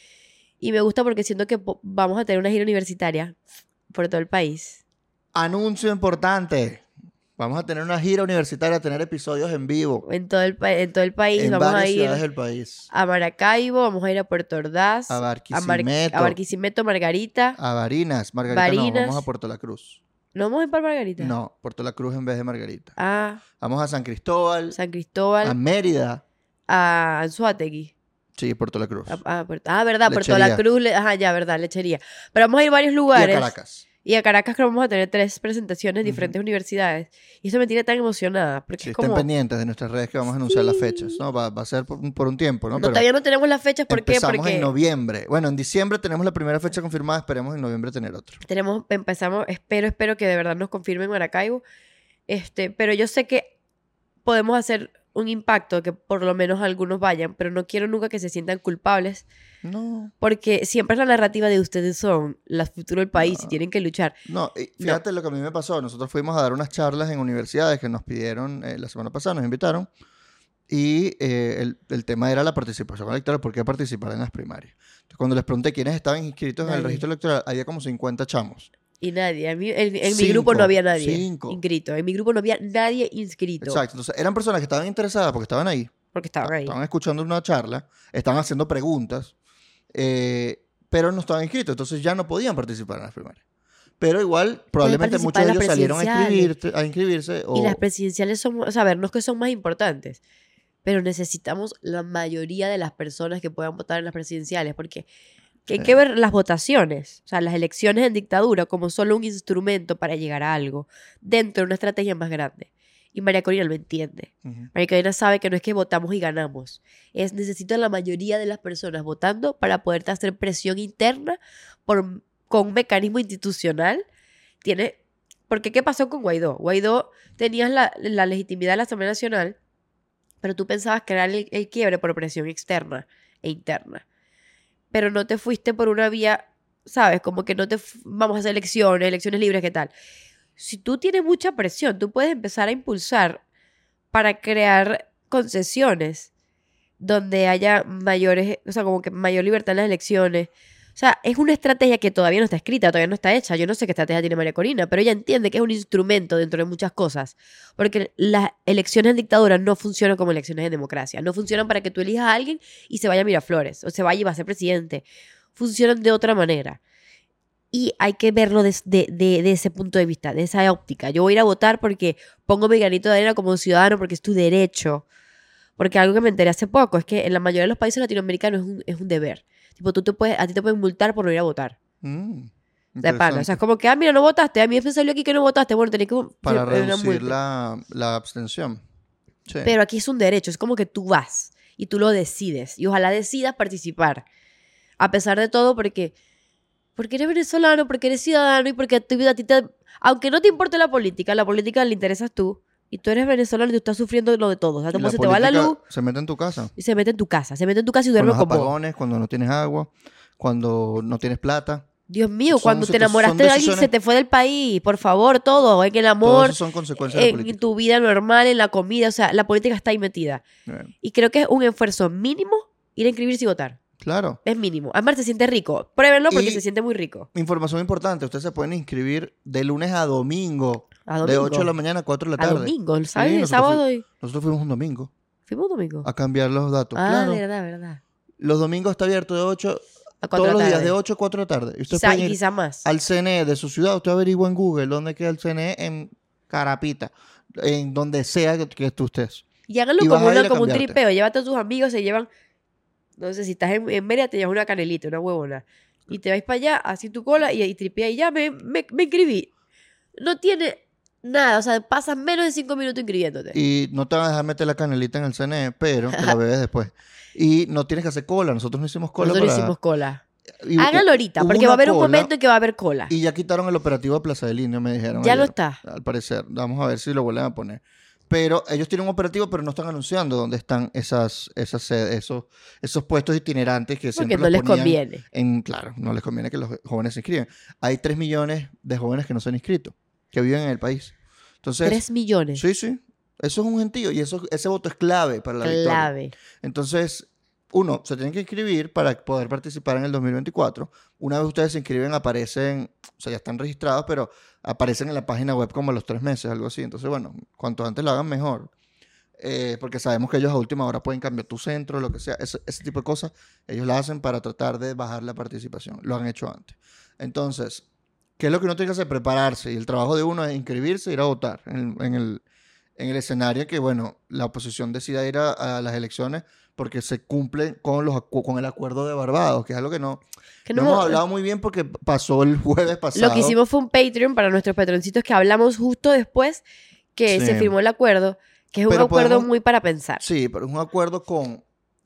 Y me gusta porque siento que po- vamos a tener una gira universitaria por todo el país. Anuncio importante. Vamos a tener una gira universitaria, a tener episodios en vivo. En todo el, pa- en todo el país en vamos a varias ir ciudades del país. a Maracaibo, vamos a ir a Puerto Ordaz, A a, Barquisimeto, a Barquisimeto, Margarita. a Barinas. Margarita no, vamos a Puerto La Cruz. ¿No vamos a ir para Margarita? No, Puerto La Cruz en vez de Margarita. Ah, Vamos a San Cristóbal, San a Cristóbal, Mérida. a Anzuategui. Sí, Puerto La Cruz. Ah, ah, ah, verdad, Puerto La. Cruz, le- ajá, ya, verdad, lechería. Pero vamos a ir a varios Y a lugares. Caracas. Y a Caracas creo que vamos a tener tres presentaciones en diferentes universidades. Y eso me tiene tan emocionada, porque Sí, es estén pendientes de nuestras redes que vamos a anunciar las fechas. No, va, va a ser por, un- por un tiempo, ¿no? No, Pero todavía no tenemos las fechas, ¿por qué? empezamos Porque en noviembre. Bueno, en diciembre tenemos la primera fecha confirmada. Esperemos en noviembre tener otra. tenemos, empezamos, espero, espero que de verdad nos confirmen Maracaibo. Este, pero yo sé que podemos hacer un impacto, que por lo menos algunos vayan, pero no quiero nunca que se sientan culpables, No, porque siempre es la narrativa de ustedes son la futuro del país y tienen que luchar. no. y fíjate lo que a mí me pasó. Nosotros fuimos a dar unas charlas en universidades que nos pidieron eh, la semana pasada, nos invitaron. Y eh, el, el tema era la participación electoral. ¿Por qué participar en las primarias? Entonces, cuando les pregunté quiénes estaban inscritos en el registro electoral, había como 50 chamos. Y nadie, a mí- en, en mi grupo no había nadie cinco. inscrito. En mi grupo no había nadie inscrito. Exacto. Entonces, eran personas que estaban interesadas porque estaban ahí. Porque estaban ahí. Estaban escuchando una charla, estaban haciendo preguntas, eh, pero no estaban inscritos, entonces ya no podían participar en las primarias. Pero igual, probablemente muchos de ellos salieron a, inscribirse. O, Y las presidenciales son, o sea, a ver, no es que son más importantes, pero necesitamos la mayoría de las personas que puedan votar en las presidenciales, porque que hay que ver las votaciones, o sea, las elecciones en dictadura como solo un instrumento para llegar a algo, dentro de una estrategia más grande. Y María Corina lo entiende. María Corina sabe que no es que votamos y ganamos, es necesito a la mayoría de las personas votando para poder hacer presión interna por, con un mecanismo institucional. Tiene, porque ¿qué pasó con Guaidó? Guaidó tenías la, la legitimidad de la Asamblea Nacional, pero tú pensabas que era el, el quiebre por presión externa. e interna. Pero no te fuiste por una vía, ¿sabes? Como que no te vamos a hacer elecciones, elecciones libres, ¿qué tal? Si tú tienes mucha presión, tú puedes empezar a impulsar para crear concesiones donde haya mayores, o sea, como que mayor libertad en las elecciones. O sea, es una estrategia que todavía no está escrita, todavía no está hecha. Yo no sé qué estrategia tiene María Corina, pero ella entiende que es un instrumento dentro de muchas cosas. Porque las elecciones en dictadura no funcionan como elecciones en democracia. No funcionan para que tú elijas a alguien y se vaya a Miraflores, o se vaya y va a ser presidente. Funcionan de otra manera. Y hay que verlo des- de, de- de ese punto de vista, de esa óptica. Yo voy a ir a votar porque pongo mi granito de arena como ciudadano, porque es tu derecho. Porque algo que me enteré hace poco es que en la mayoría de los países latinoamericanos es un, es un deber. Tipo, tú te puedes, a ti te pueden multar por no ir a votar. Mm, De pana. O sea, es como que, ah, mira, no votaste. A mí me salió aquí que no votaste. Bueno, tenés que... Para reducir la, la abstención. Sí. Pero aquí es un derecho. Es como que tú vas y tú lo decides. Y ojalá decidas participar. A pesar de todo, porque... Porque eres venezolano, porque eres ciudadano y porque a tu vida a ti te... Aunque no te importe la política, la política le interesas tú. Y tú eres venezolano y tú estás sufriendo lo de todos. O sea, como se te va la luz Se mete en tu casa. y se mete en tu casa. Se mete en tu casa y Con duerme los con vos. apagones, cuando no tienes agua, cuando no tienes plata. Dios mío, Son cuando te enamoraste de alguien, se te fue del país. Por favor, todo. En el Todo amor, son consecuencias en política. tu vida normal, en la comida. O sea, la política está ahí metida. Eh, Y creo que es un esfuerzo mínimo ir a inscribirse y votar. Claro. Es mínimo. Además, se siente rico. Pruébenlo porque Y- se siente muy rico. Información importante. Ustedes se pueden inscribir de lunes a domingo. A De domingo. 8 de la mañana a 4 de la A tarde. domingo, ¿sabes? Sí, el nosotros sábado y... Nosotros fuimos un domingo Fuimos un domingo. a cambiar los datos. ah, claro. verdad, verdad. Los domingos está abierto de 8, A todos los días de 8 a 4 de la tarde. Y usted Quizá, quizá más. al CNE de su ciudad. Usted averigua en Google dónde queda el CNE en Carapita. En donde sea que, que tú estés. Y háganlo y como, a una, a como un tripeo. Llévate a tus amigos, se llevan. No sé, si estás en, en Mérida, te llevas una canelita, una huevona. Y te vais para allá, así tu cola y, y tripea y ya me, me, me inscribí. No tiene nada, o sea, pasan menos de cinco minutos inscribiéndote. Y no te van a dejar meter la canelita en el CNE, pero te la bebes después. Y no tienes que hacer cola. Nosotros no hicimos cola Nosotros para... hicimos cola. y- Háganlo ahorita, porque va a haber un momento en que va a haber cola. Y ya quitaron el operativo de Plaza del Indio, me dijeron. ya no ayer, está. Al parecer. Vamos a ver si lo vuelven a poner. Pero ellos tienen un operativo, pero no están anunciando dónde están esas, esas sedes, esos, esos puestos itinerantes que siempre Porque no los les conviene. En, claro, no les conviene que los jóvenes se inscriban. Hay 3 millones de jóvenes que no se han inscrito, que viven en el país. Entonces, Tres millones. sí, sí. Eso es un gentío y eso, ese voto es clave para la victoria. Clave. Entonces, uno, se tienen que inscribir para poder participar en el 2024. Una vez ustedes se inscriben, aparecen, o sea, ya están registrados, pero aparecen en la página web como a los tres meses, algo así. Entonces, bueno, cuanto antes lo hagan, mejor. Eh, porque sabemos que ellos a última hora pueden cambiar tu centro, lo que sea, ese, ese tipo de cosas, ellos lo hacen para tratar de bajar la participación. Lo han hecho antes. Entonces, ¿qué es lo que uno tiene que hacer? Prepararse. Y el trabajo de uno es inscribirse e ir a votar en el, en el, en el escenario que, bueno, la oposición decida ir a, a las elecciones porque se cumple con, los, acu- con el acuerdo de Barbados, que es algo que no, Que no no hemos hablado muy bien porque pasó el jueves pasado. Lo que hicimos fue un Patreon para nuestros patroncitos que hablamos justo después que Sí. se firmó el acuerdo, que es un acuerdo podemos- muy para pensar. Sí, pero es un acuerdo con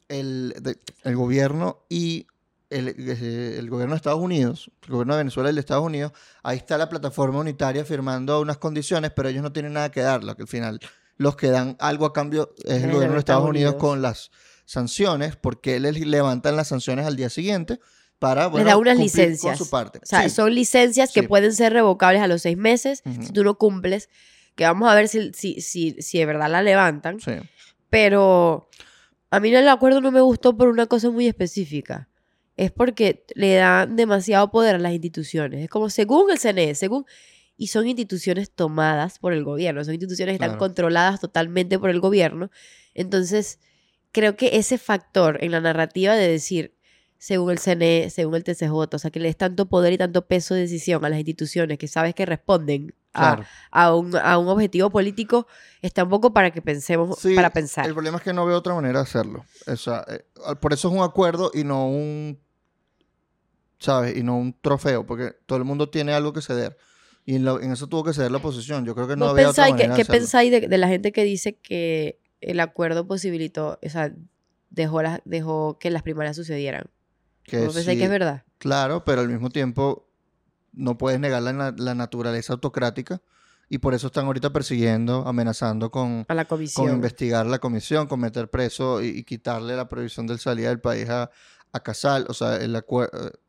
el, de- el gobierno y el, el gobierno de Estados Unidos, el gobierno de Venezuela y el de Estados Unidos. Ahí está la plataforma unitaria firmando unas condiciones, pero ellos no tienen nada que dar. Lo que al final los que dan algo a cambio es el gobierno de Estados Unidos, Unidos. con las sanciones, porque les levantan las sanciones al día siguiente para bueno, da unas cumplir licencias. con su parte. O sea, Sí, son licencias que Sí. pueden ser revocables a los seis meses si tú no cumples, que vamos a ver si, si, si, si de verdad la levantan. sí. Pero a mí el acuerdo no me gustó por una cosa muy específica. Es porque le dan demasiado poder a las instituciones. Es como según el CNE, según... Y son instituciones tomadas por el gobierno, son instituciones que están controladas totalmente por el gobierno. Entonces, creo que ese factor en la narrativa de decir, según el CNE, según el TCJ, o sea, que le des tanto poder y tanto peso de decisión a las instituciones que sabes que responden a, Claro. a un, a un objetivo político, está un poco para que pensemos, Sí, para pensar. El problema es que no veo otra manera de hacerlo. O sea, eh, por eso es un acuerdo y no un, ¿sabes? Y no un trofeo, porque todo el mundo tiene algo que ceder. Y en, lo- en eso tuvo que ceder la oposición. Yo creo que no ¿Vos había otra manera que, de ¿Qué pensáis de, de la gente que dice que el acuerdo posibilitó, o sea, dejó, las, dejó que las primarias sucedieran? Que ¿Vos pensáis sí, que es verdad? Claro, pero al mismo tiempo no puedes negar la, la naturaleza autocrática y por eso están ahorita persiguiendo, amenazando con, A la con comisión. investigar la comisión, con meter preso y, y quitarle la prohibición del salida del país a, a Casal. O sea, el eh,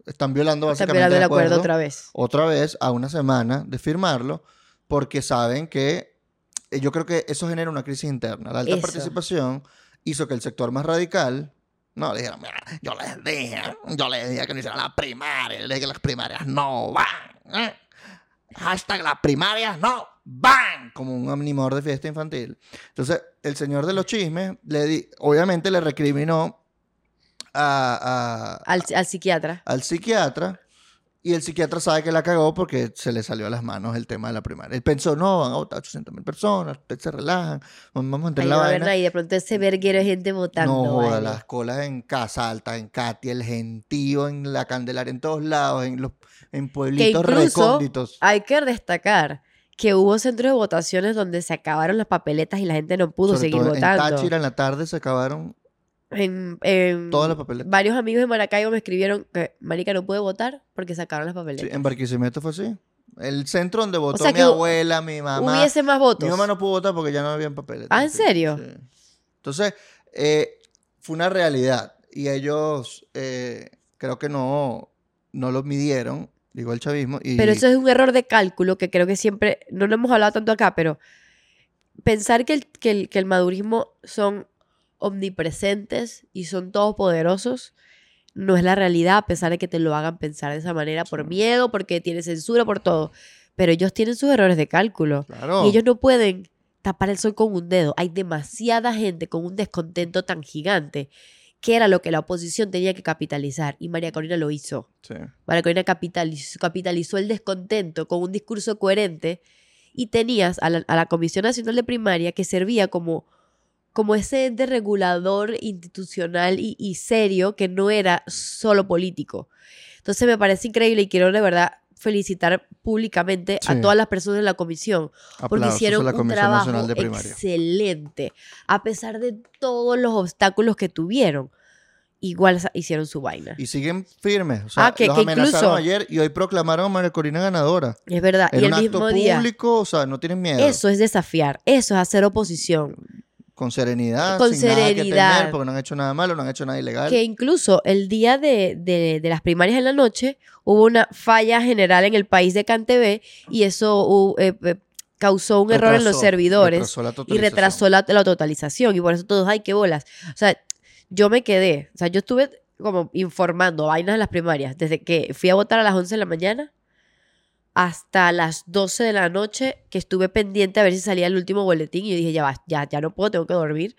están violando Están básicamente violando el acuerdo otra vez. otra vez a una semana de firmarlo porque saben que eh, yo creo que eso genera una crisis interna. La alta Eso. participación hizo que el sector más radical no le dijera, mira, yo les dije, yo les dije que no hicieran la primaria, les dije que las primarias no van. ¿eh? Hashtag las primarias no van. Como un animador de fiesta infantil. Entonces, el señor de los chismes, le di, obviamente le recriminó a- a, Al, al psiquiatra. al psiquiatra y el psiquiatra sabe que la cagó porque se le salió a las manos el tema de la primaria. Él pensó, no, van a votar 800 mil personas, ustedes se relajan, vamos a entrar en la vaina. nadie. De pronto ese verguero de gente votando. No joda, vale. las colas en Casa Alta, en Katy, el gentío, en la Candelaria, en todos lados, en los en pueblitos recónditos. Hay que destacar que hubo centros de votaciones donde se acabaron las papeletas y la gente no pudo Sobre seguir todo votando. En Táchira en la tarde se acabaron En, en- todas las papeletas. varios amigos de Maracaibo me escribieron que Marica no pude votar porque sacaron las Sí, papeletas. en Barquisimeto fue así. El centro donde votó sea mi que abuela, mi mamá. Hubiese más votos. Mi mamá no pudo votar porque ya no habían papeles. Ah, ¿en serio? Sí. Entonces, eh, fue una realidad. Y ellos eh, creo que no, no lo midieron, digo el chavismo. Y, Pero eso es un error de cálculo que creo que siempre, no lo hemos hablado tanto acá, pero pensar que el, que el, que el madurismo son omnipresentes y son todopoderosos no es la realidad, a pesar de que te lo hagan pensar de esa manera por miedo, porque tiene censura, por todo. Pero ellos tienen sus errores de cálculo. Claro. Y ellos no pueden tapar el sol con un dedo. Hay demasiada gente con un descontento tan gigante que era lo que la oposición tenía que capitalizar. Y María Corina lo hizo. Sí. María Corina capitalizó, capitalizó el descontento con un discurso coherente y tenías a la, a la Comisión Nacional de Primaria que servía como, como ese ente regulador institucional y, y serio que no era solo político. Entonces me parece increíble y quiero de verdad felicitar públicamente a todas las personas de la comisión porque Aplausos hicieron un trabajo excelente a pesar de todos los obstáculos que tuvieron igual hicieron su vaina Y siguen firmes. O sea, Ah, que- los que amenazaron incluso- ayer y hoy proclamaron a María Corina ganadora. es verdad y un el acto mismo día público, o sea, no tienen miedo. eso es desafiar eso es hacer oposición Con serenidad, Con sin nada que serenidad. temer, porque no han hecho nada malo, no han hecho nada ilegal. que incluso el día de, de- de las primarias en la noche hubo una falla general en el país de Cantebé y eso eh, eh, causó un error en los servidores retrasó y retrasó la, la totalización y por eso todos, ay, qué bolas. O sea, yo me quedé, o sea, yo estuve como informando vainas de las primarias desde que fui a votar a las 11 de la mañana hasta las 12 de la noche que estuve pendiente a ver si salía el último boletín y yo dije, ya va, ya, ya no puedo, tengo que dormir.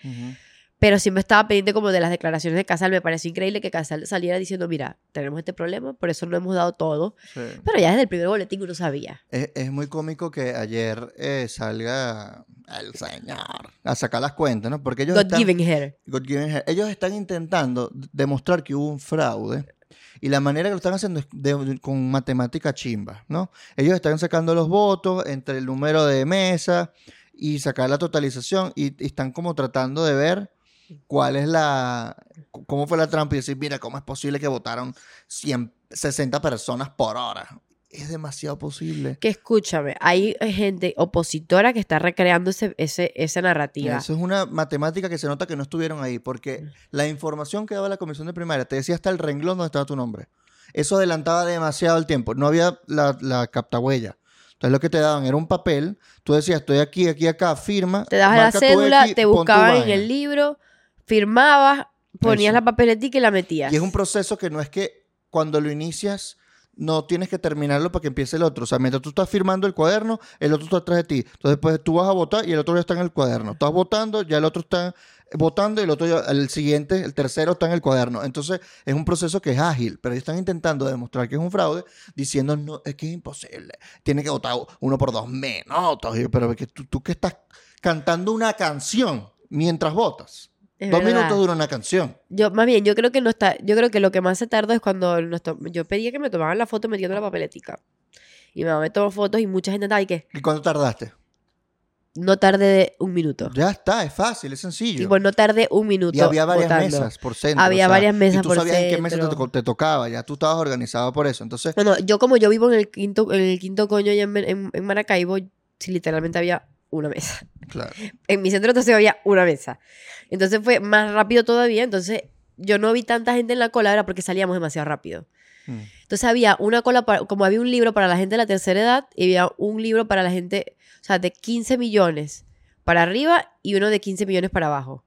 Pero sí me estaba pendiente como de las declaraciones de Casal. Me pareció increíble que Casal saliera diciendo, mira, tenemos este problema, por eso no hemos dado todo. Sí. Pero ya desde el primer boletín uno sabía. Es, es muy cómico que ayer eh, salga el señor a sacar las cuentas, ¿no? Porque ellos God están, given her. God-given hand. ellos están intentando demostrar que hubo un fraude y la manera que lo están haciendo es con matemática chimba, ¿no? Ellos están sacando los votos entre el número de mesa y sacar la totalización y, están como tratando de ver cuál es la cómo fue la trampa y decir, mira, cómo es posible que votaron 100, 60 personas por hora. Es demasiado posible. Que escúchame, hay gente opositora que está recreando ese, ese, esa narrativa. Eso es una matemática que se nota que no estuvieron ahí, porque Mm. la información que daba la comisión de primaria te decía hasta el renglón donde estaba tu nombre. Eso adelantaba demasiado el tiempo. No había la, la captahuella. Entonces lo que te daban era un papel. Tú decías, estoy aquí, aquí, acá, firma. Te dabas la cédula, te buscaban en el libro, firmabas, ponías Eso. la papeletica y la metías. Y es un proceso que no es que cuando lo inicias no tienes que terminarlo para que empiece el otro. O sea, mientras tú estás firmando el cuaderno, el otro está atrás de ti. Entonces, pues tú vas a votar y el otro ya está en el cuaderno. Estás votando, ya el otro está votando y el otro ya- el siguiente, el tercero está en el cuaderno. Entonces, es un proceso que es ágil, pero ellos están intentando demostrar que es un fraude, diciendo, no, es que es imposible. Tiene que votar uno por dos yo, Pero es que tú, tú que estás cantando una canción mientras votas. Es dos verdad. minutos dura una canción. Yo, más bien, yo creo que no está, yo creo que lo que más se tardó es cuando nos to- yo pedía que me tomaban la foto metiendo la papeletica. Y mi mamá me tomó fotos y mucha gente estaba y que ¿Y cuánto tardaste? no tarde un minuto. Ya está, es fácil, es sencillo. Tipo, no tarde un minuto. y había varias votando. mesas por centro. Había varias mesas y tú por sabías en qué mesa te, centro. to- te tocaba, ya tú estabas organizado por eso. Entonces, Bueno, yo como yo vivo en el quinto, en el quinto coño allá en, en- en Maracaibo, si literalmente había una mesa. Claro. En mi centro entonces había una mesa. Entonces fue más rápido todavía. Entonces yo no vi tanta gente en la cola, era porque salíamos demasiado rápido. Mm. Entonces había una cola, para- como había un libro para la gente de la tercera edad y había un libro para la gente, o sea, de 15 millones para arriba y uno de 15 millones para abajo.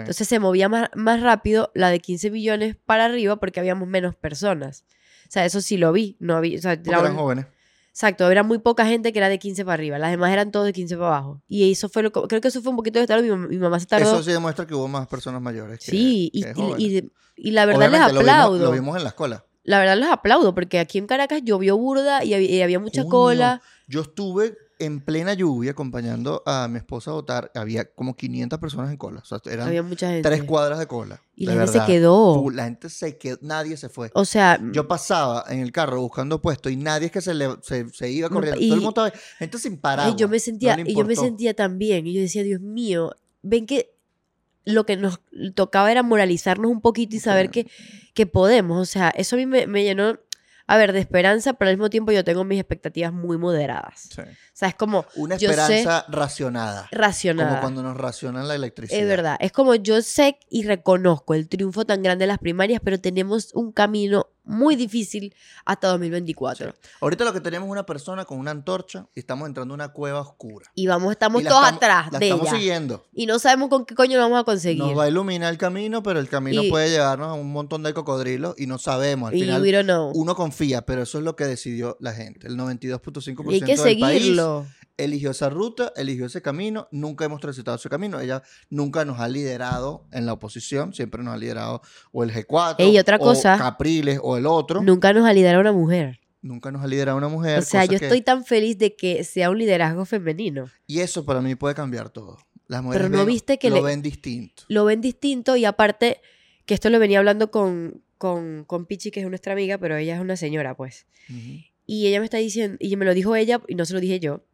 Entonces se movía más, más rápido la de 15 millones para arriba porque habíamos menos personas. O sea, eso sí lo vi. No había, o sea, eran jóvenes. Exacto, era muy poca gente que era de 15 para arriba. Las demás eran todos de 15 para abajo. Y eso fue lo que- creo que eso fue un poquito de estar. Mi, mi mamá se tardó. Eso sí demuestra que hubo más personas mayores. Que, sí, y, que y- jóvenes. y- y la verdad Obviamente, les lo vimos- aplaudo. Lo vimos, en la escuela. La verdad les aplaudo porque aquí en Caracas llovió burda y había, y había mucha Coño, cola. Yo estuve en plena lluvia acompañando a mi esposa a votar. Había como 500 personas en cola. O sea, eran Había mucha gente. tres cuadras de cola. y de la gente verdad. se quedó. La gente se quedó. Nadie se fue. O sea, Yo pasaba en el carro buscando puesto y nadie es que se, le, se, se iba No, corriendo. y- Todo el mundo estaba- gente sin parar. Ay, yo me sentía, le y yo me sentía tan bien. Y yo decía, Dios mío, ven que lo que nos tocaba era moralizarnos un poquito y saber que, que podemos. O sea, eso a mí me, me llenó, a ver, de esperanza, pero al mismo tiempo yo tengo mis expectativas muy moderadas. Sí. O sea, es como Una sé- esperanza racionada. racionada. Como cuando nos racionan la electricidad. Es verdad, es como yo sé y reconozco el triunfo tan grande de las primarias, pero tenemos un camino muy difícil hasta 2024. Ahorita lo que tenemos es una persona con una antorcha y estamos entrando a una cueva oscura. Y vamos, estamos Y todos estamos- atrás la de estamos ella. siguiendo. Y no sabemos con qué coño lo vamos a conseguir. Nos va a iluminar el camino, pero el camino Y- puede llevarnos a un montón de cocodrilos y no sabemos. Al y final, we don't know. uno confía, pero eso es lo que decidió la gente. El 92.5% Y hay que del país eligió esa ruta, eligió ese camino. Nunca hemos transitado ese camino. Ella nunca nos ha liderado en la oposición. Siempre nos ha liderado o el G4, Ey, otra o cosa. Capriles o el otro. Nunca nos ha liderado una mujer. Nunca nos ha liderado una mujer. O sea, yo que- estoy tan feliz de que sea un liderazgo femenino. Y eso para mí puede cambiar todo. Las mujeres Pero no ven- viste que lo le- ven distinto. Lo ven distinto y aparte, que esto lo venía hablando con, con, con Pichi, que es nuestra amiga, pero ella es una señora, pues. Y ella me está diciendo, y me lo dijo ella y no se lo dije yo.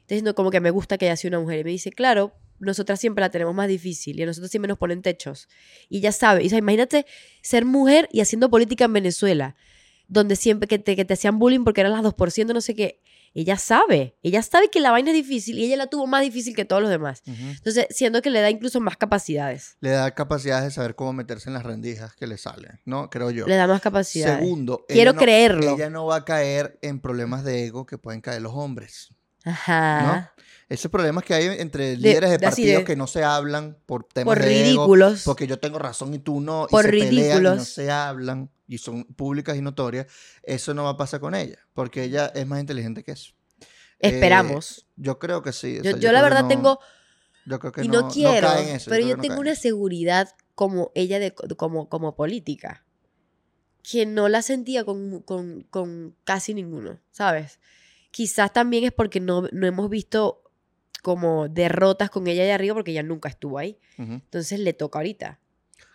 Está diciendo como que me gusta que ella sea una mujer. Y me dice, claro, nosotras siempre la tenemos más difícil y a nosotros siempre nos ponen techos. Y ella sabe. O sea, imagínate ser mujer y haciendo política en Venezuela, donde siempre que te, que te hacían bullying porque eran las 2%, no sé qué. Ella sabe. Ella sabe que la vaina es difícil y ella la tuvo más difícil que todos los demás. Entonces, siento que le da incluso más capacidades. Le da capacidades de saber cómo meterse en las rendijas que le salen, ¿no? Creo yo. Le da más capacidades. Segundo, Quiero ella no- creerlo. Ella no va a caer en problemas de ego que pueden caer los hombres. Ajá. Ese problema que hay entre De- líderes de de partidos de- que no se hablan por temas Por de ego, ridículos. porque yo tengo razón y tú no, y Por se pelean y no ridículos. se hablan y son públicas y notorias, eso no va a pasar con ella, porque ella es más inteligente que eso. Eh, Esperamos. yo creo que sí. o yo, sea, yo la creo que verdad no- tengo, yo creo que y no, no quiero, cae en eso, pero yo no tengo cae una seguridad como ella, de, como, como política, que no la sentía con, con, con casi ninguno, ¿sabes? Quizás también es porque no, no hemos visto como derrotas con ella de arriba porque ella nunca estuvo ahí. Ujú. Entonces le toca ahorita.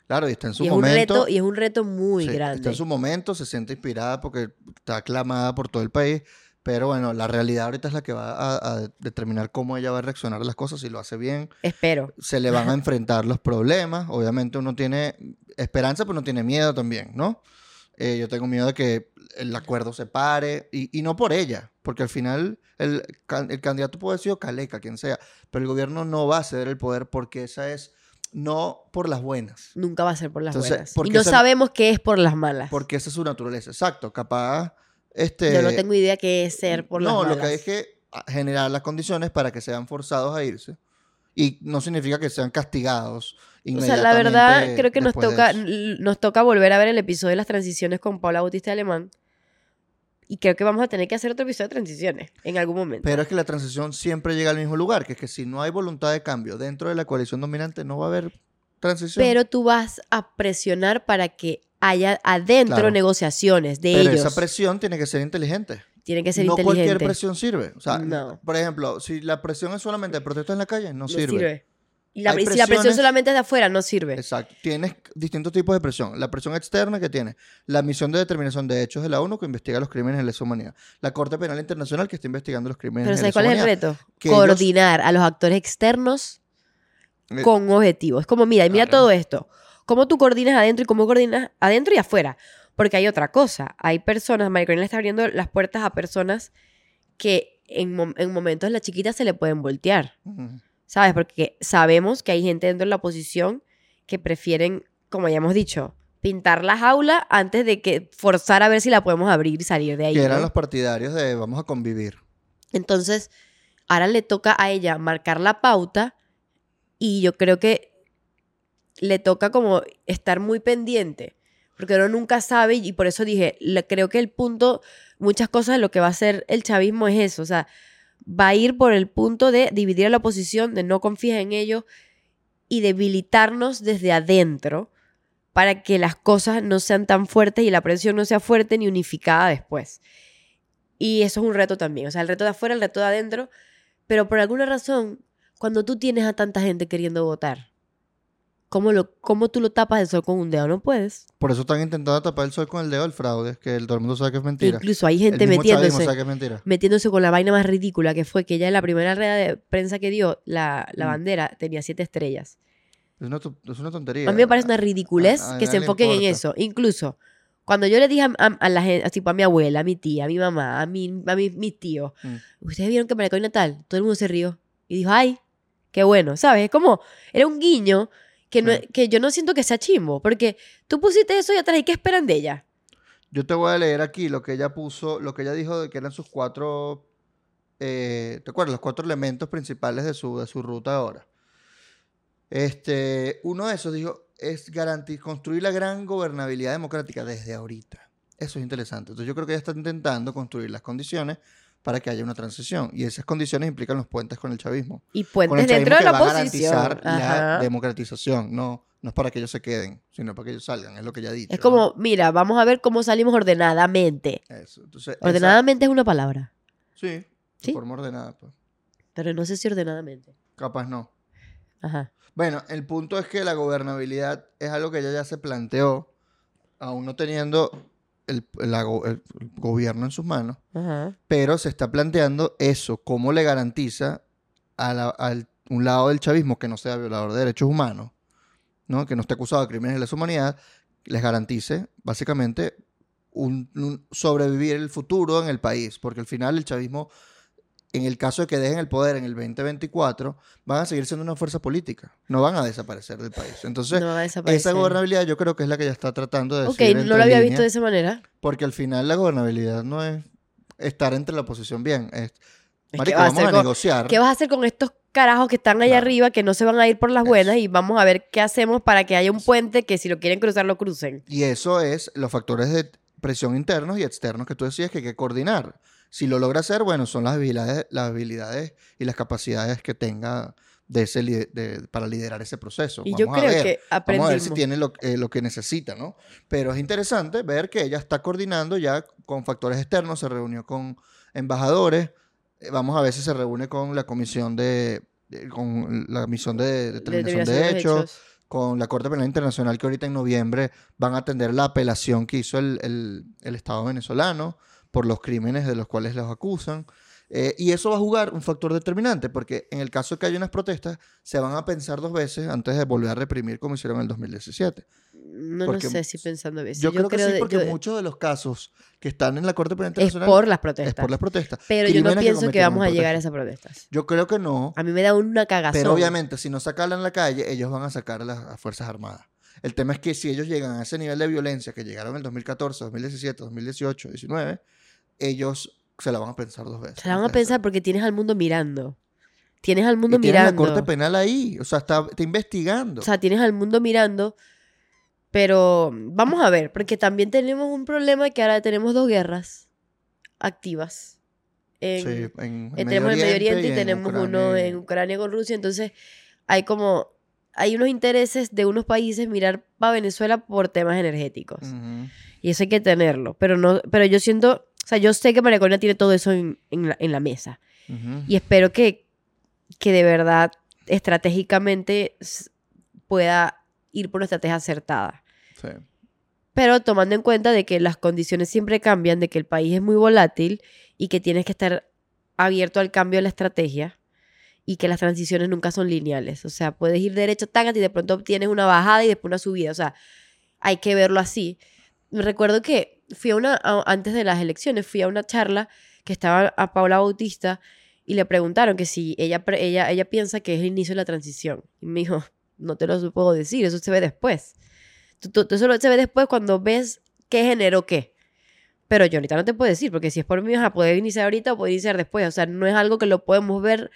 Claro, y está en su Y es, un momento. reto, y es un reto muy Sí, Está grande. en su momento, se siente inspirada porque está aclamada por todo el país. Pero bueno, la realidad ahorita es la que va a, a determinar cómo ella va a reaccionar a las cosas, si lo hace bien. Espero. Se le van a enfrentar los problemas. Obviamente uno tiene esperanza, pero uno tiene miedo también, ¿no? Eh, yo tengo miedo de que el acuerdo se pare. Y, y no por ella, porque al final el, el candidato puede sido Caleca, quien sea. Pero el gobierno no va a ceder el poder porque esa es no por las buenas. Nunca va a ser por las Entonces, buenas. Y no esa- sabemos qué es por las malas. Porque esa es su naturaleza. Exacto. Capaz. Este, Yo no tengo idea qué es ser por las no, malas. lo que hay es que generar las condiciones para que sean forzados a irse. Y no significa que sean castigados. O sea, la verdad, inmediatamente creo que nos toca, nos toca volver a ver el episodio de las transiciones con Paula Bautista Alemán. Y creo que vamos a tener que hacer otro episodio de transiciones en algún momento. Pero es que la transición siempre llega al mismo lugar, que es que si no hay voluntad de cambio dentro de la coalición dominante, no va a haber transición. Pero tú vas a presionar para que haya adentro Claro. negociaciones de Pero ellos. esa presión tiene que ser inteligente. Tiene que ser no inteligente. cualquier presión sirve. O sea, No. por ejemplo, si la presión es solamente protestas en la calle, no, No sirve. sirve. Y, la, si la presión solamente es de afuera, no sirve. Exacto. Tienes distintos tipos de presión. La presión externa que tiene la misión de determinación de hechos de la ONU que investiga los crímenes de lesa humanidad. La Corte Penal Internacional que está investigando los crímenes Pero de ¿sabes lesa cuál es el humanidad. reto? Que ellos- Coordinar a los actores externos Eh, con objetivos. Es como, mira, mira Claro. todo esto. ¿Cómo tú coordinas adentro y cómo coordinas adentro y afuera? Porque hay otra cosa. Hay personas, Corina le está abriendo las puertas a personas que en, mom- en momentos las chiquitas se le pueden voltear, Ujú. ¿Sabes? Porque sabemos que hay gente dentro de la oposición que prefieren, como ya hemos dicho, pintar la jaula antes de que forzar a ver si la podemos abrir y salir de ahí. Que eran ¿no? los partidarios de vamos a convivir. Entonces, ahora le toca a ella marcar la pauta y yo creo que le toca como estar muy pendiente, porque uno nunca sabe y por eso dije, creo que el punto, muchas cosas de lo que va a hacer el chavismo es eso, o sea, va a ir por el punto de dividir a la oposición, de no confiar en ellos y debilitarnos desde adentro para que las cosas no sean tan fuertes y la presión no sea fuerte ni unificada después. Y eso es un reto también. O sea, el reto de afuera, el reto de adentro. Pero por alguna razón, cuando tú tienes a tanta gente queriendo votar, ¿cómo, lo, cómo tú lo tapas el sol con un dedo? No puedes. Por eso están intentando tapar el sol con el dedo el fraude, que el, todo el mundo sabe que es mentira. Incluso hay gente el mismo metiéndose, sabe que es mentira. metiéndose con la vaina más ridícula que fue que ella en la primera rueda de prensa que dio, la, la Mm. bandera tenía siete estrellas. Es una, es una tontería. A mí me parece una ridiculez a- a que se enfoquen en eso. Incluso cuando yo le dije a, a- a la gente, tipo a mi abuela, a mi tía, a mi mamá, a, mi, a mi- mis tíos, Mm. ustedes vieron que Maricoy Natal, todo el mundo se rió y dijo, ay, qué bueno, ¿sabes? Es como, era un guiño que, no, que yo no siento que sea chimbo, porque tú pusiste eso y atrás, ¿y qué esperan de ella? Yo te voy a leer aquí lo que ella puso, lo que ella dijo de que eran sus cuatro, eh, ¿te acuerdas? Los cuatro elementos principales de su, de su ruta ahora. Este, uno de esos dijo, es garanti- construir la gran gobernabilidad democrática desde ahorita. Eso es interesante. Entonces yo creo que ella está intentando construir las condiciones para que haya una transición. Y esas condiciones implican los puentes con el chavismo. Y puentes dentro de la va a oposición. garantizar la democratización. No, no es para que ellos se queden, sino para que ellos salgan. Es lo que ha dicho. Es ¿no? como, mira, vamos a ver cómo salimos ordenadamente. Eso. Entonces, esa- Ordenadamente es una palabra, Sí, de ¿Sí? forma ordenada, pues. pero no sé si ordenadamente. Capaz no. Ajá. Bueno, el punto es que la gobernabilidad es algo que ella ya se planteó, aún no teniendo el, la el gobierno en sus manos, Ajá. pero se está planteando eso, cómo le garantiza a la- un lado del chavismo que no sea violador de derechos humanos, ¿no? que no esté acusado de crímenes de lesa humanidad, les garantice básicamente un, un sobrevivir el futuro en el país, porque al final el chavismo, en el caso de que dejen el poder en el 2024, van a seguir siendo una fuerza política, no van a desaparecer del país. Entonces, no desaparecer. esa gobernabilidad yo creo que es la que ella está tratando de Ok, no lo había visto de esa manera. porque al final la gobernabilidad no es estar entre la oposición bien, es, Es marico, a vamos a con- negociar. ¿Qué vas a hacer con estos carajos que están allá Claro. arriba, que no se van a ir por las Eso. buenas? Y vamos a ver qué hacemos para que haya un puente que si lo quieren cruzar, lo crucen. Y eso es los factores de presión internos y externos que tú decías que hay que coordinar. Si lo logra hacer, bueno, son las habilidades, las habilidades y las capacidades que tenga de ese, li- de- para liderar ese proceso. Y yo Vamos a creo ver. que Vamos a aprendimos. ver si tiene lo, eh, lo que necesita, ¿no? Pero es interesante ver que ella está coordinando ya con factores externos, se reunió con embajadores, eh, vamos a ver si se reúne con la comisión de, de- con la comisión de determinación de, determinación hechos, con la Corte Penal Internacional que ahorita en noviembre van a atender la apelación que hizo el, el- el Estado venezolano por los crímenes de los cuales los acusan. Eh, y eso va a jugar un factor determinante, porque en el caso de que haya unas protestas, se van a pensar dos veces antes de volver a reprimir como hicieron en el 2017. No, porque sé si pensando eso. Yo, creo que sí, de- porque yo- muchos de los casos que están en la Corte Penal es Internacional por las es protestas. por las protestas. Pero yo no pienso que vamos a llegar a esas protestas. Yo creo que no, A mí me da una cagazón. pero obviamente si no sacarla en la calle, ellos van a sacar a las a Fuerzas Armadas. El tema es que si ellos llegan a ese nivel de violencia que llegaron en el 2014, 2017, 2018, 2019, ellos se la van a pensar dos veces. Se la van a pensar porque tienes al mundo mirando. Tienes al mundo Y tienes la mirando. Corte Penal ahí, o sea, está, está investigando. O sea, tienes al mundo mirando. Pero vamos a ver, porque también tenemos un problema que ahora tenemos dos guerras activas. En, sí, en eh, tenemos el Medio Oriente y, en tenemos Ucrania uno y- en Ucrania con Rusia. Entonces, hay como. Hay unos intereses de unos países mirar para Venezuela por temas energéticos. Ujú. Y eso hay que tenerlo. Pero no, pero yo siento. O sea, yo sé que María Corina tiene todo eso en, en la, en la mesa. Ujú. Y espero que, que de verdad, estratégicamente, pueda ir por una estrategia acertada. Sí. Pero tomando en cuenta de que las condiciones siempre cambian, de que el país es muy volátil y que tienes que estar abierto al cambio de la estrategia y que las transiciones nunca son lineales. O sea, puedes ir derecho, tácate y de pronto obtienes una bajada y después una subida. O sea, hay que verlo así. Me recuerdo que fui a una, a- antes de las elecciones, fui a una charla que estaba a Paula Bautista y le preguntaron que si ella, ella, ella piensa que es el inicio de la transición. Y me dijo, no te lo puedo decir, eso se ve después. Tú, tú- se ve después cuando ves qué generó qué. Pero yo ahorita no te puedo decir, porque si es por mí, vas a poder iniciar ahorita o poder iniciar después. O sea, no es algo que lo podemos ver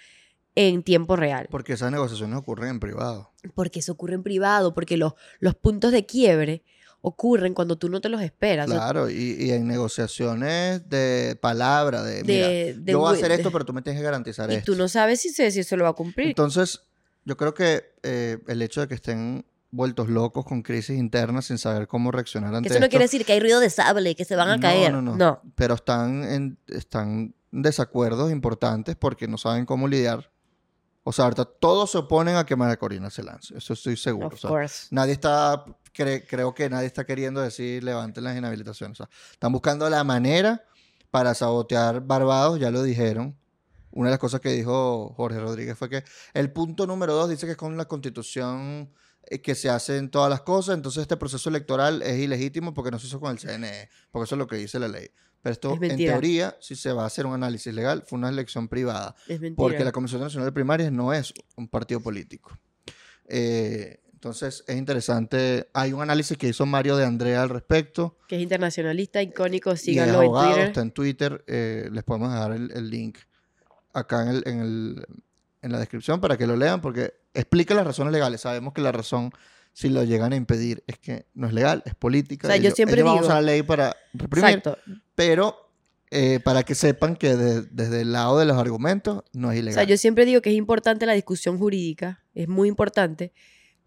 en tiempo real. Porque esas negociaciones ocurren en privado. Porque eso ocurre en privado, porque los, los puntos de quiebre ocurren cuando tú no te los esperas. O sea, Claro, y, y en negociaciones de palabra, de, mira, de- de yo voy a hacer esto, pero tú me tienes que garantizar y esto. tú no sabes si, se, si eso lo va a cumplir. Entonces, yo creo que eh, el hecho de que estén vueltos locos con crisis internas sin saber cómo reaccionar ante que eso no esto, quiere decir que hay ruido de sable, que se van a No, caer. no, No, no. pero están en, están desacuerdos importantes porque no saben cómo lidiar. O sea, ahorita todos se oponen a que María Corina se lance. Eso estoy seguro. of O sea, course. nadie está, cre- creo que nadie está queriendo decir levanten las inhabilitaciones. O sea, están buscando la manera para sabotear Barbados, ya lo dijeron. Una de las cosas que dijo Jorge Rodríguez fue que el punto número dos dice que es con la constitución eh, que se hacen todas las cosas, entonces este proceso electoral es ilegítimo porque no se hizo con el CNE, porque eso es lo que dice la ley. Pero esto, Es en teoría, si se va a hacer un análisis legal, fue una elección privada. Es mentira. Porque la Comisión Nacional de Primarias no es un partido político. Eh, entonces es interesante. Hay un análisis que hizo Mario de Andrea al respecto. Que es internacionalista, icónico, síganlo en Twitter. está en Twitter. eh, les podemos dejar el, el link acá en, el, en, el- en la descripción para que lo lean, porque explica las razones legales. Sabemos que la razón, si lo llegan a impedir, es que no es legal, es política. O sea, yo Ellos- siempre ellos a digo- usar la ley para reprimir, Exacto. pero eh, para que sepan que de- desde el lado de los argumentos no es O ilegal. sea, yo siempre digo que es importante la discusión jurídica, es muy importante,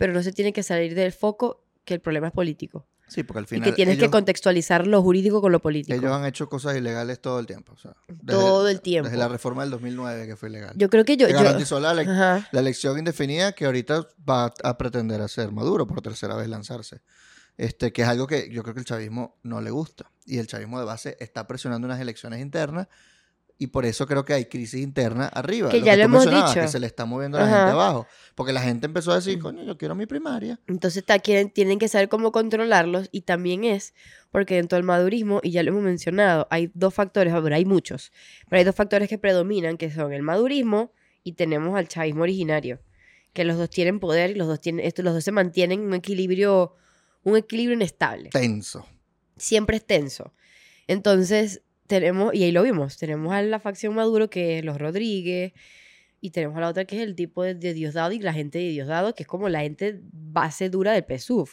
pero no se tiene que salir del foco que el problema es político. Sí, porque al Y final que tienes que ellos- contextualizar lo jurídico con lo político. Ellos han hecho cosas ilegales todo el tiempo. o sea, desde- Todo el tiempo. Desde la reforma del 2009 que fue ilegal. Yo creo que yo... que yo- garantizó la, ele- Ajá. la elección indefinida que ahorita va a pretender hacer Maduro por tercera vez lanzarse. Este, que es algo que yo creo que el chavismo no le gusta. Y el chavismo de base está presionando unas elecciones internas y por eso creo que hay crisis interna arriba. Que ya tú lo hemos dicho. Que se le está moviendo a la Ajá. gente abajo. Porque la gente empezó a decir, coño, yo quiero mi primaria. Entonces quieren, tienen que saber cómo controlarlos y también es porque dentro del madurismo, y ya lo hemos mencionado, hay dos factores, bueno, hay muchos, pero hay dos factores que predominan, que son el madurismo y tenemos al chavismo originario, que los dos tienen poder y los dos, tienen, esto, los dos se mantienen en un equilibrio, un equilibrio inestable. Tenso. Siempre es tenso. Entonces tenemos, y ahí lo vimos, tenemos a la facción Maduro que es los Rodríguez, y tenemos a la otra que es el tipo de, de Diosdado y la gente de Diosdado, que es como la gente base dura del PSUV.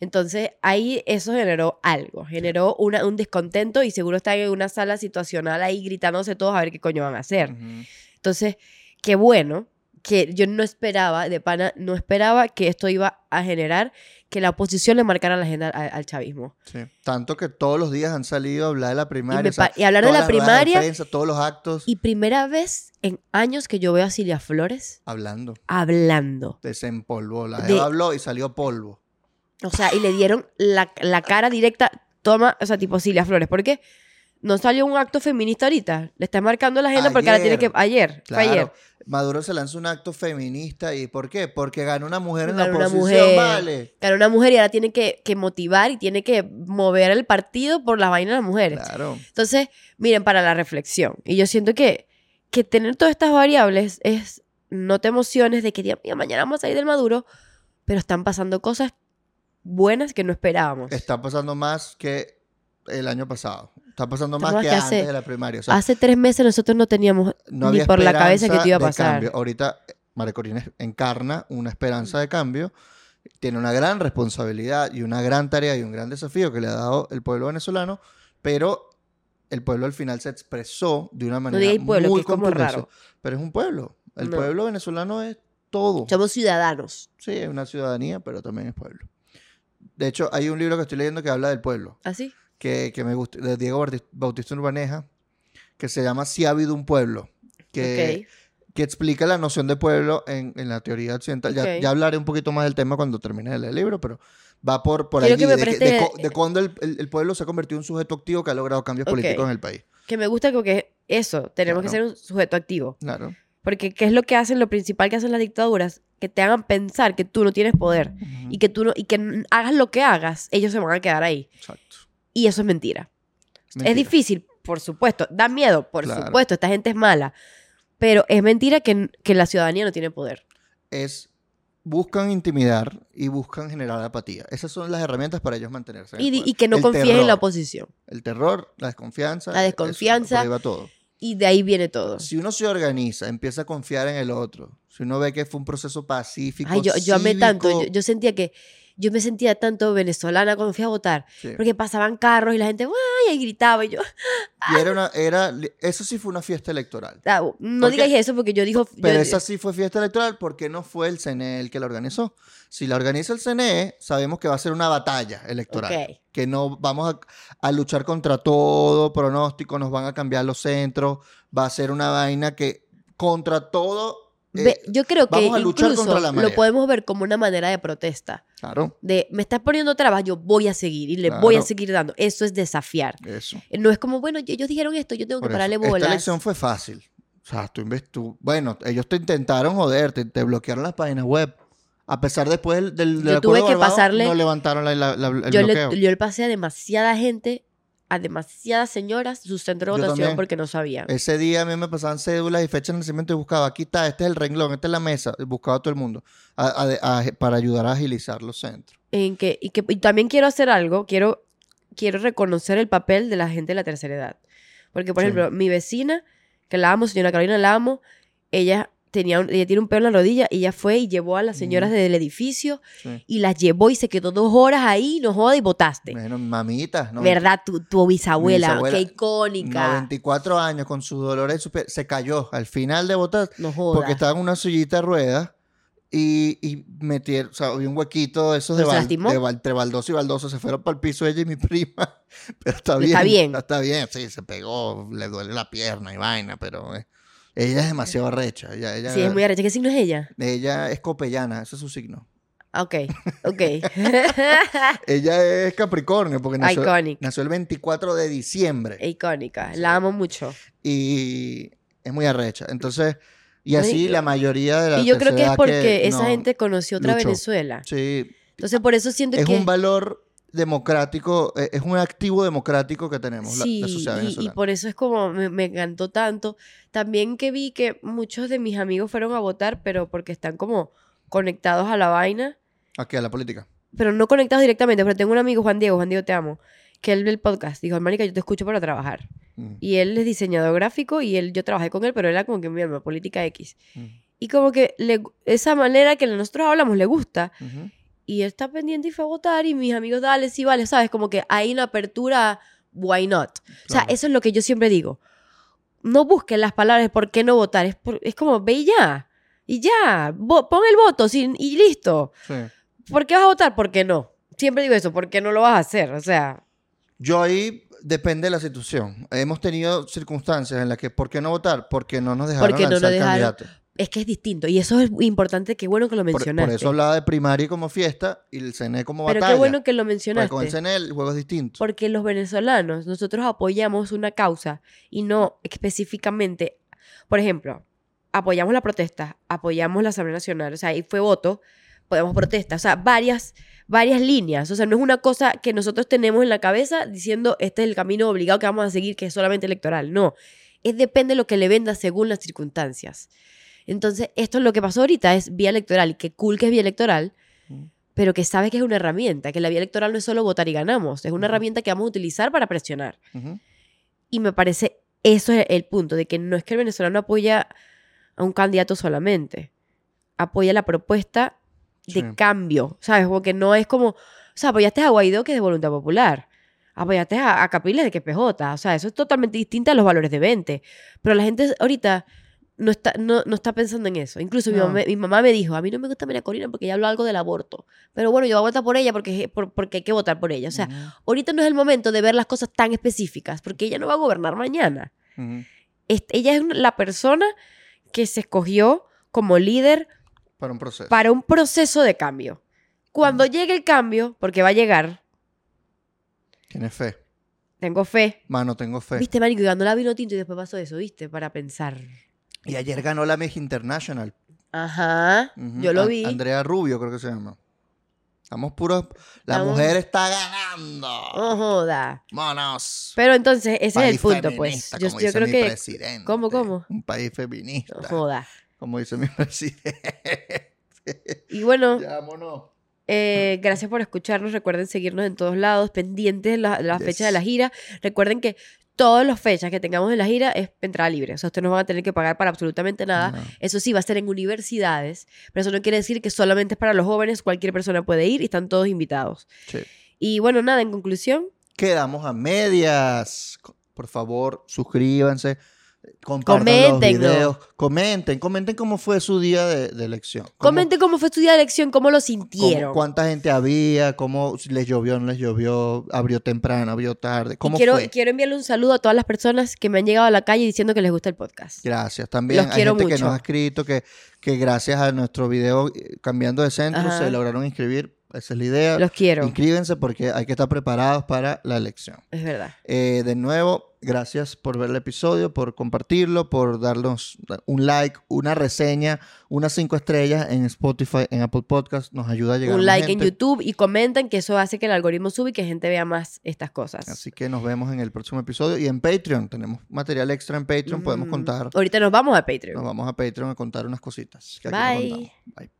Entonces ahí eso generó algo, generó una, un descontento y seguro están en una sala situacional ahí gritándose todos a ver qué coño van a hacer. Entonces, qué bueno que yo no esperaba, de pana, no esperaba que esto iba a generar que la oposición le marcara la agenda al, al chavismo. Sí. Tanto que todos los días han salido a hablar de la Y, primaria. me o sea, y hablar de la de primaria prensa, todos los actos. y primera vez en años que yo veo a Silvia Flores Hablando. hablando. Desempolvó. La De- habló y salió polvo. O sea, y le dieron la, la cara directa, toma, o sea, tipo Silvia Flores. ¿Por qué? No salió un acto feminista ahorita. Le está marcando la agenda porque ahora tiene que. Ayer. fue ayer. Maduro se lanza un acto feminista. ¿Y por qué? Porque ganó una mujer en la Ganó una oposición, mujer. vale. Ganó una mujer y ahora tiene que, que motivar y tiene que mover el partido por las vainas de las mujeres. Claro. Entonces, miren, para la reflexión. Y yo siento que, que tener todas estas variables es. No te emociones de que mañana vamos a salir del Maduro, pero están pasando cosas buenas que no esperábamos. Está pasando más que el año pasado. Está pasando más que que antes hace- de la primaria. O sea, Hace tres meses nosotros no teníamos no ni por la cabeza que te iba a pasar. cambio. Ahorita María Corina encarna una esperanza de cambio. Tiene una gran responsabilidad y una gran tarea y un gran desafío que le ha dado el pueblo venezolano, pero el pueblo al final se expresó de una manera digáis pueblo, muy raro. Pero es un pueblo. El No. pueblo venezolano es todo. Somos ciudadanos. Sí, es una ciudadanía, pero también es pueblo. De hecho, hay un libro que estoy leyendo que habla del pueblo, ¿Así? Que, que me gusta, de Diego Bautista Urbaneja, que se llama Si ha habido un pueblo, que, ok. que explica la noción de pueblo en, en la teoría occidental. Ya, Ok. ya hablaré un poquito más del tema cuando termine de el libro, pero va por, por me de, que- de co- de cuándo el, el- el pueblo se ha convertido en un sujeto activo que ha logrado cambios Ok. políticos en el país. Que me gusta porque eso, tenemos que ser Claro. un sujeto activo. Claro. Porque ¿qué es lo que hacen? Lo principal que hacen las dictaduras, que te hagan pensar que tú no tienes poder Ujú. y que tú no, y que hagas lo que hagas, ellos se van a quedar ahí. Exacto. Y eso es mentira. Mentira. Es difícil por supuesto. Da miedo, por Claro. supuesto. Esta gente es mala. Pero es mentira que, que la ciudadanía no tiene poder. Es buscan intimidar y buscan generar apatía. Esas son las herramientas para ellos mantenerse. Y, y que no El confíen en la oposición. El terror, la desconfianza. La eso, desconfianza. va todo. Y de ahí viene todo. Si uno se organiza, empieza a confiar en el otro, si uno ve que fue un proceso pacífico, Ay, yo, yo amé tanto. Yo, yo sentía que. Yo me sentía tanto venezolana cuando fui a votar. sí. Porque pasaban carros y la gente, ¡ay! Y gritaba. Y yo, Y era una, era, eso sí fue una fiesta electoral. ah, no Porque- digáis eso porque yo digo. Pero yo- esa sí fue fiesta electoral porque no fue el CNE el que la organizó. Si la organiza el CNE, sabemos que va a ser una batalla electoral. Que no vamos a, a luchar contra todo pronóstico, nos van a cambiar los centros, va a ser una vaina que contra todo... eh, yo creo que incluso lo podemos ver como una manera de protesta. Claro, De me estás poniendo trabas, yo voy a seguir y le voy a seguir dando. Eso es desafiar. eso. No es como, bueno, ellos dijeron esto, yo tengo que pararle eso, bolas. Esta elección fue fácil. O sea, tú, tú- bueno, ellos te intentaron joder, te, te bloquearon las páginas web. A pesar después del, del, del Yo tuve que pasarle- no levantaron la- la- la- el yo, bloqueo. le, yo le pasé a demasiada gente, a demasiadas señoras, su centro de votación porque no sabían. Ese día a mí me pasaban cédulas y fechas de nacimiento y buscaba, aquí está, este es el renglón, esta es la mesa, buscaba a todo el mundo a- a- a- para ayudar a agilizar los centros. En que, y, que, y también quiero hacer algo, quiero, quiero reconocer el papel de la gente de la tercera edad. Porque, por Sí. ejemplo, mi vecina, que la amo, señora Carolina, la amo, ella, tenía un- ella tiene un pelo en la rodilla y ella fue y llevó a las señoras Ujú. del edificio Sí. y las llevó y se quedó dos horas ahí, no joda, y votaste. Bueno, mamita, ¿no? ¿Verdad? Tu, tu bisabuela, bisabuela, qué icónica. 94 años con sus dolores, se cayó al final de votar No joda. porque estaba en una sillita de ruedas y, y metieron, o sea, había un huequito de esos de, ¿Se bal- de entre baldoso y baldoso, se fueron para el piso ella y mi prima, pero está bien. Está bien. Está bien, sí, se pegó, le duele la pierna y vaina, pero eh, ella es demasiado recha. Ella, ella, Sí, es muy arrecha. ¿Qué signo es ella? ella es copellana, ese es su signo. Ah, Ok, ok. Ella es Capricornio porque nació, Iconic. nació el 24 de diciembre Icónica. La amo mucho. y es muy arrecha. Entonces, y No, así la mayoría de la Y yo creo que es porque esa no, gente conoció otra luchó. Venezuela. Sí, Entonces, por eso siento es que... un valor democrático, eh, es un activo democrático que tenemos, la- Sí, la, sociedad y- y, venezolana. por eso es como me, me encantó tanto. También que vi que muchos de mis amigos fueron a votar, pero porque están como conectados a la vaina, Aquí a la política. pero no conectados directamente. Pero tengo un amigo, Juan Diego, Juan Diego, te amo, que él ve el podcast. Dijo, Marica, yo te escucho para trabajar. Mm, Y él es diseñador gráfico y él, yo trabajé con él, pero era como que mi alma, política X. mm, Y como que le- esa manera que nosotros hablamos le gusta. ujú. Y él está pendiente y fue a votar y mis amigos, dale, sí, vale, ¿sabes? Como que hay una apertura, why not? O sea, eso es lo que yo siempre digo. No busquen las palabras de por qué no votar. Es, por- es como, ve y ya. Y ya. Pon el voto sin, y listo. Sí. ¿Por qué vas a votar? ¿Por qué no? Siempre digo eso, ¿por qué no lo vas a hacer? O sea, Yo ahí depende de la situación. Hemos tenido circunstancias en las que, ¿por qué no votar? Porque no nos dejaron Porque no nos lanzar dejaron. candidato. Es que es distinto. Y eso es importante, qué bueno que lo mencionaste. por eso hablaba de primaria como fiesta y el CNE como Pero batalla. qué bueno que lo Porque mencionaste. con el CNE el juego es distinto. Porque los venezolanos, nosotros apoyamos una causa y no específicamente, por ejemplo, apoyamos la protesta, apoyamos la Asamblea Nacional, o sea, ahí fue voto, podemos protesta, o sea, varias, varias líneas, o sea, no es una cosa que nosotros tenemos en la cabeza diciendo este es el camino obligado que vamos a seguir, que es solamente electoral, no, es depende de lo que le venda según las circunstancias. Entonces, esto es lo que pasó ahorita, es vía electoral, y qué cool que es vía electoral, Mm. pero que sabe que es una herramienta, que la vía electoral no es solo votar y ganamos, es una herramienta que vamos a utilizar para presionar. Y me parece, eso es el punto, de que no es que el venezolano apoya a un candidato solamente, apoya la propuesta de Sí. cambio, ¿sabes? Porque no es como, o sea, apoyaste a Guaidó, que es de voluntad popular, apoyaste a, a Capriles, de que es PJ, o sea, eso es totalmente distinto a los valores de 20, pero la gente ahorita no está, no, no está pensando en eso. Incluso mi, No. mamá, mi mamá me dijo, a mí no me gusta María Corina porque ella habló algo del aborto, pero bueno, yo voy a votar por ella porque, por- porque hay que votar por ella, o sea, ahorita no es el momento de ver las cosas tan específicas, porque ella no va a gobernar mañana. Ella es la persona que se escogió como líder Para un proceso. para un proceso de cambio. Cuando llegue el cambio, porque va a llegar, Tienes fe. tengo fe. Mano, tengo fe. Viste, Marico, y la vino tinto y después pasó eso, ¿viste? Para pensar. Y ayer ganó la Miss International. Ajá, yo lo vi. Andrea Rubio, creo que se llama. Estamos puros. La Estamos- mujer está ganando. No joda. Monos. Pero entonces, ese es el punto, pues. Yo, como yo dice creo mi que. presidente. ¿Cómo, cómo? Un país feminista. No joda. Como dice mi presidente. Y bueno, ya, mono. Eh, gracias por escucharnos. Recuerden seguirnos en todos lados, pendientes de la, la Yes. fecha de la gira. Recuerden que todas las fechas que tengamos de la gira es entrada libre. O sea, ustedes no van a tener que pagar para absolutamente nada. No. Eso sí, va a ser en universidades. Pero eso no quiere decir que solamente es para los jóvenes. Cualquier persona puede ir y están todos invitados. Sí. Y bueno, nada, en conclusión, Quedamos a medias. Por favor, suscríbanse. Compartan los videos. Comenten, comenten cómo fue su día de, de elección. Cómo- comenten cómo fue su día de elección, cómo lo cómo- sintieron. cuánta gente había, cómo les llovió, no les llovió, abrió temprano, abrió tarde. Y ¿Cómo quiero, fue? quiero enviarle un saludo a todas las personas que me han llegado a la calle diciendo que les gusta el podcast. Gracias. También Los hay quiero gente que mucho. nos ha escrito que, que gracias a nuestro video eh, cambiando de centro Ajá. se lograron inscribir. Esa es la idea. Los quiero. Inscríbense porque hay que estar preparados para la elección. Es verdad. Eh, de nuevo, gracias por ver el episodio, por compartirlo, por darnos un like, una reseña, unas cinco estrellas en Spotify, en Apple Podcast. Nos ayuda a llegar a un like en. YouTube y comenten que eso hace que el algoritmo sube y que gente vea más estas cosas. Así que nos vemos en el próximo episodio. Y en Patreon, tenemos material extra en Patreon. Podemos Mm. contar. Ahorita nos vamos a Patreon. Nos vamos a Patreon a contar unas cositas. que Bye. Bye.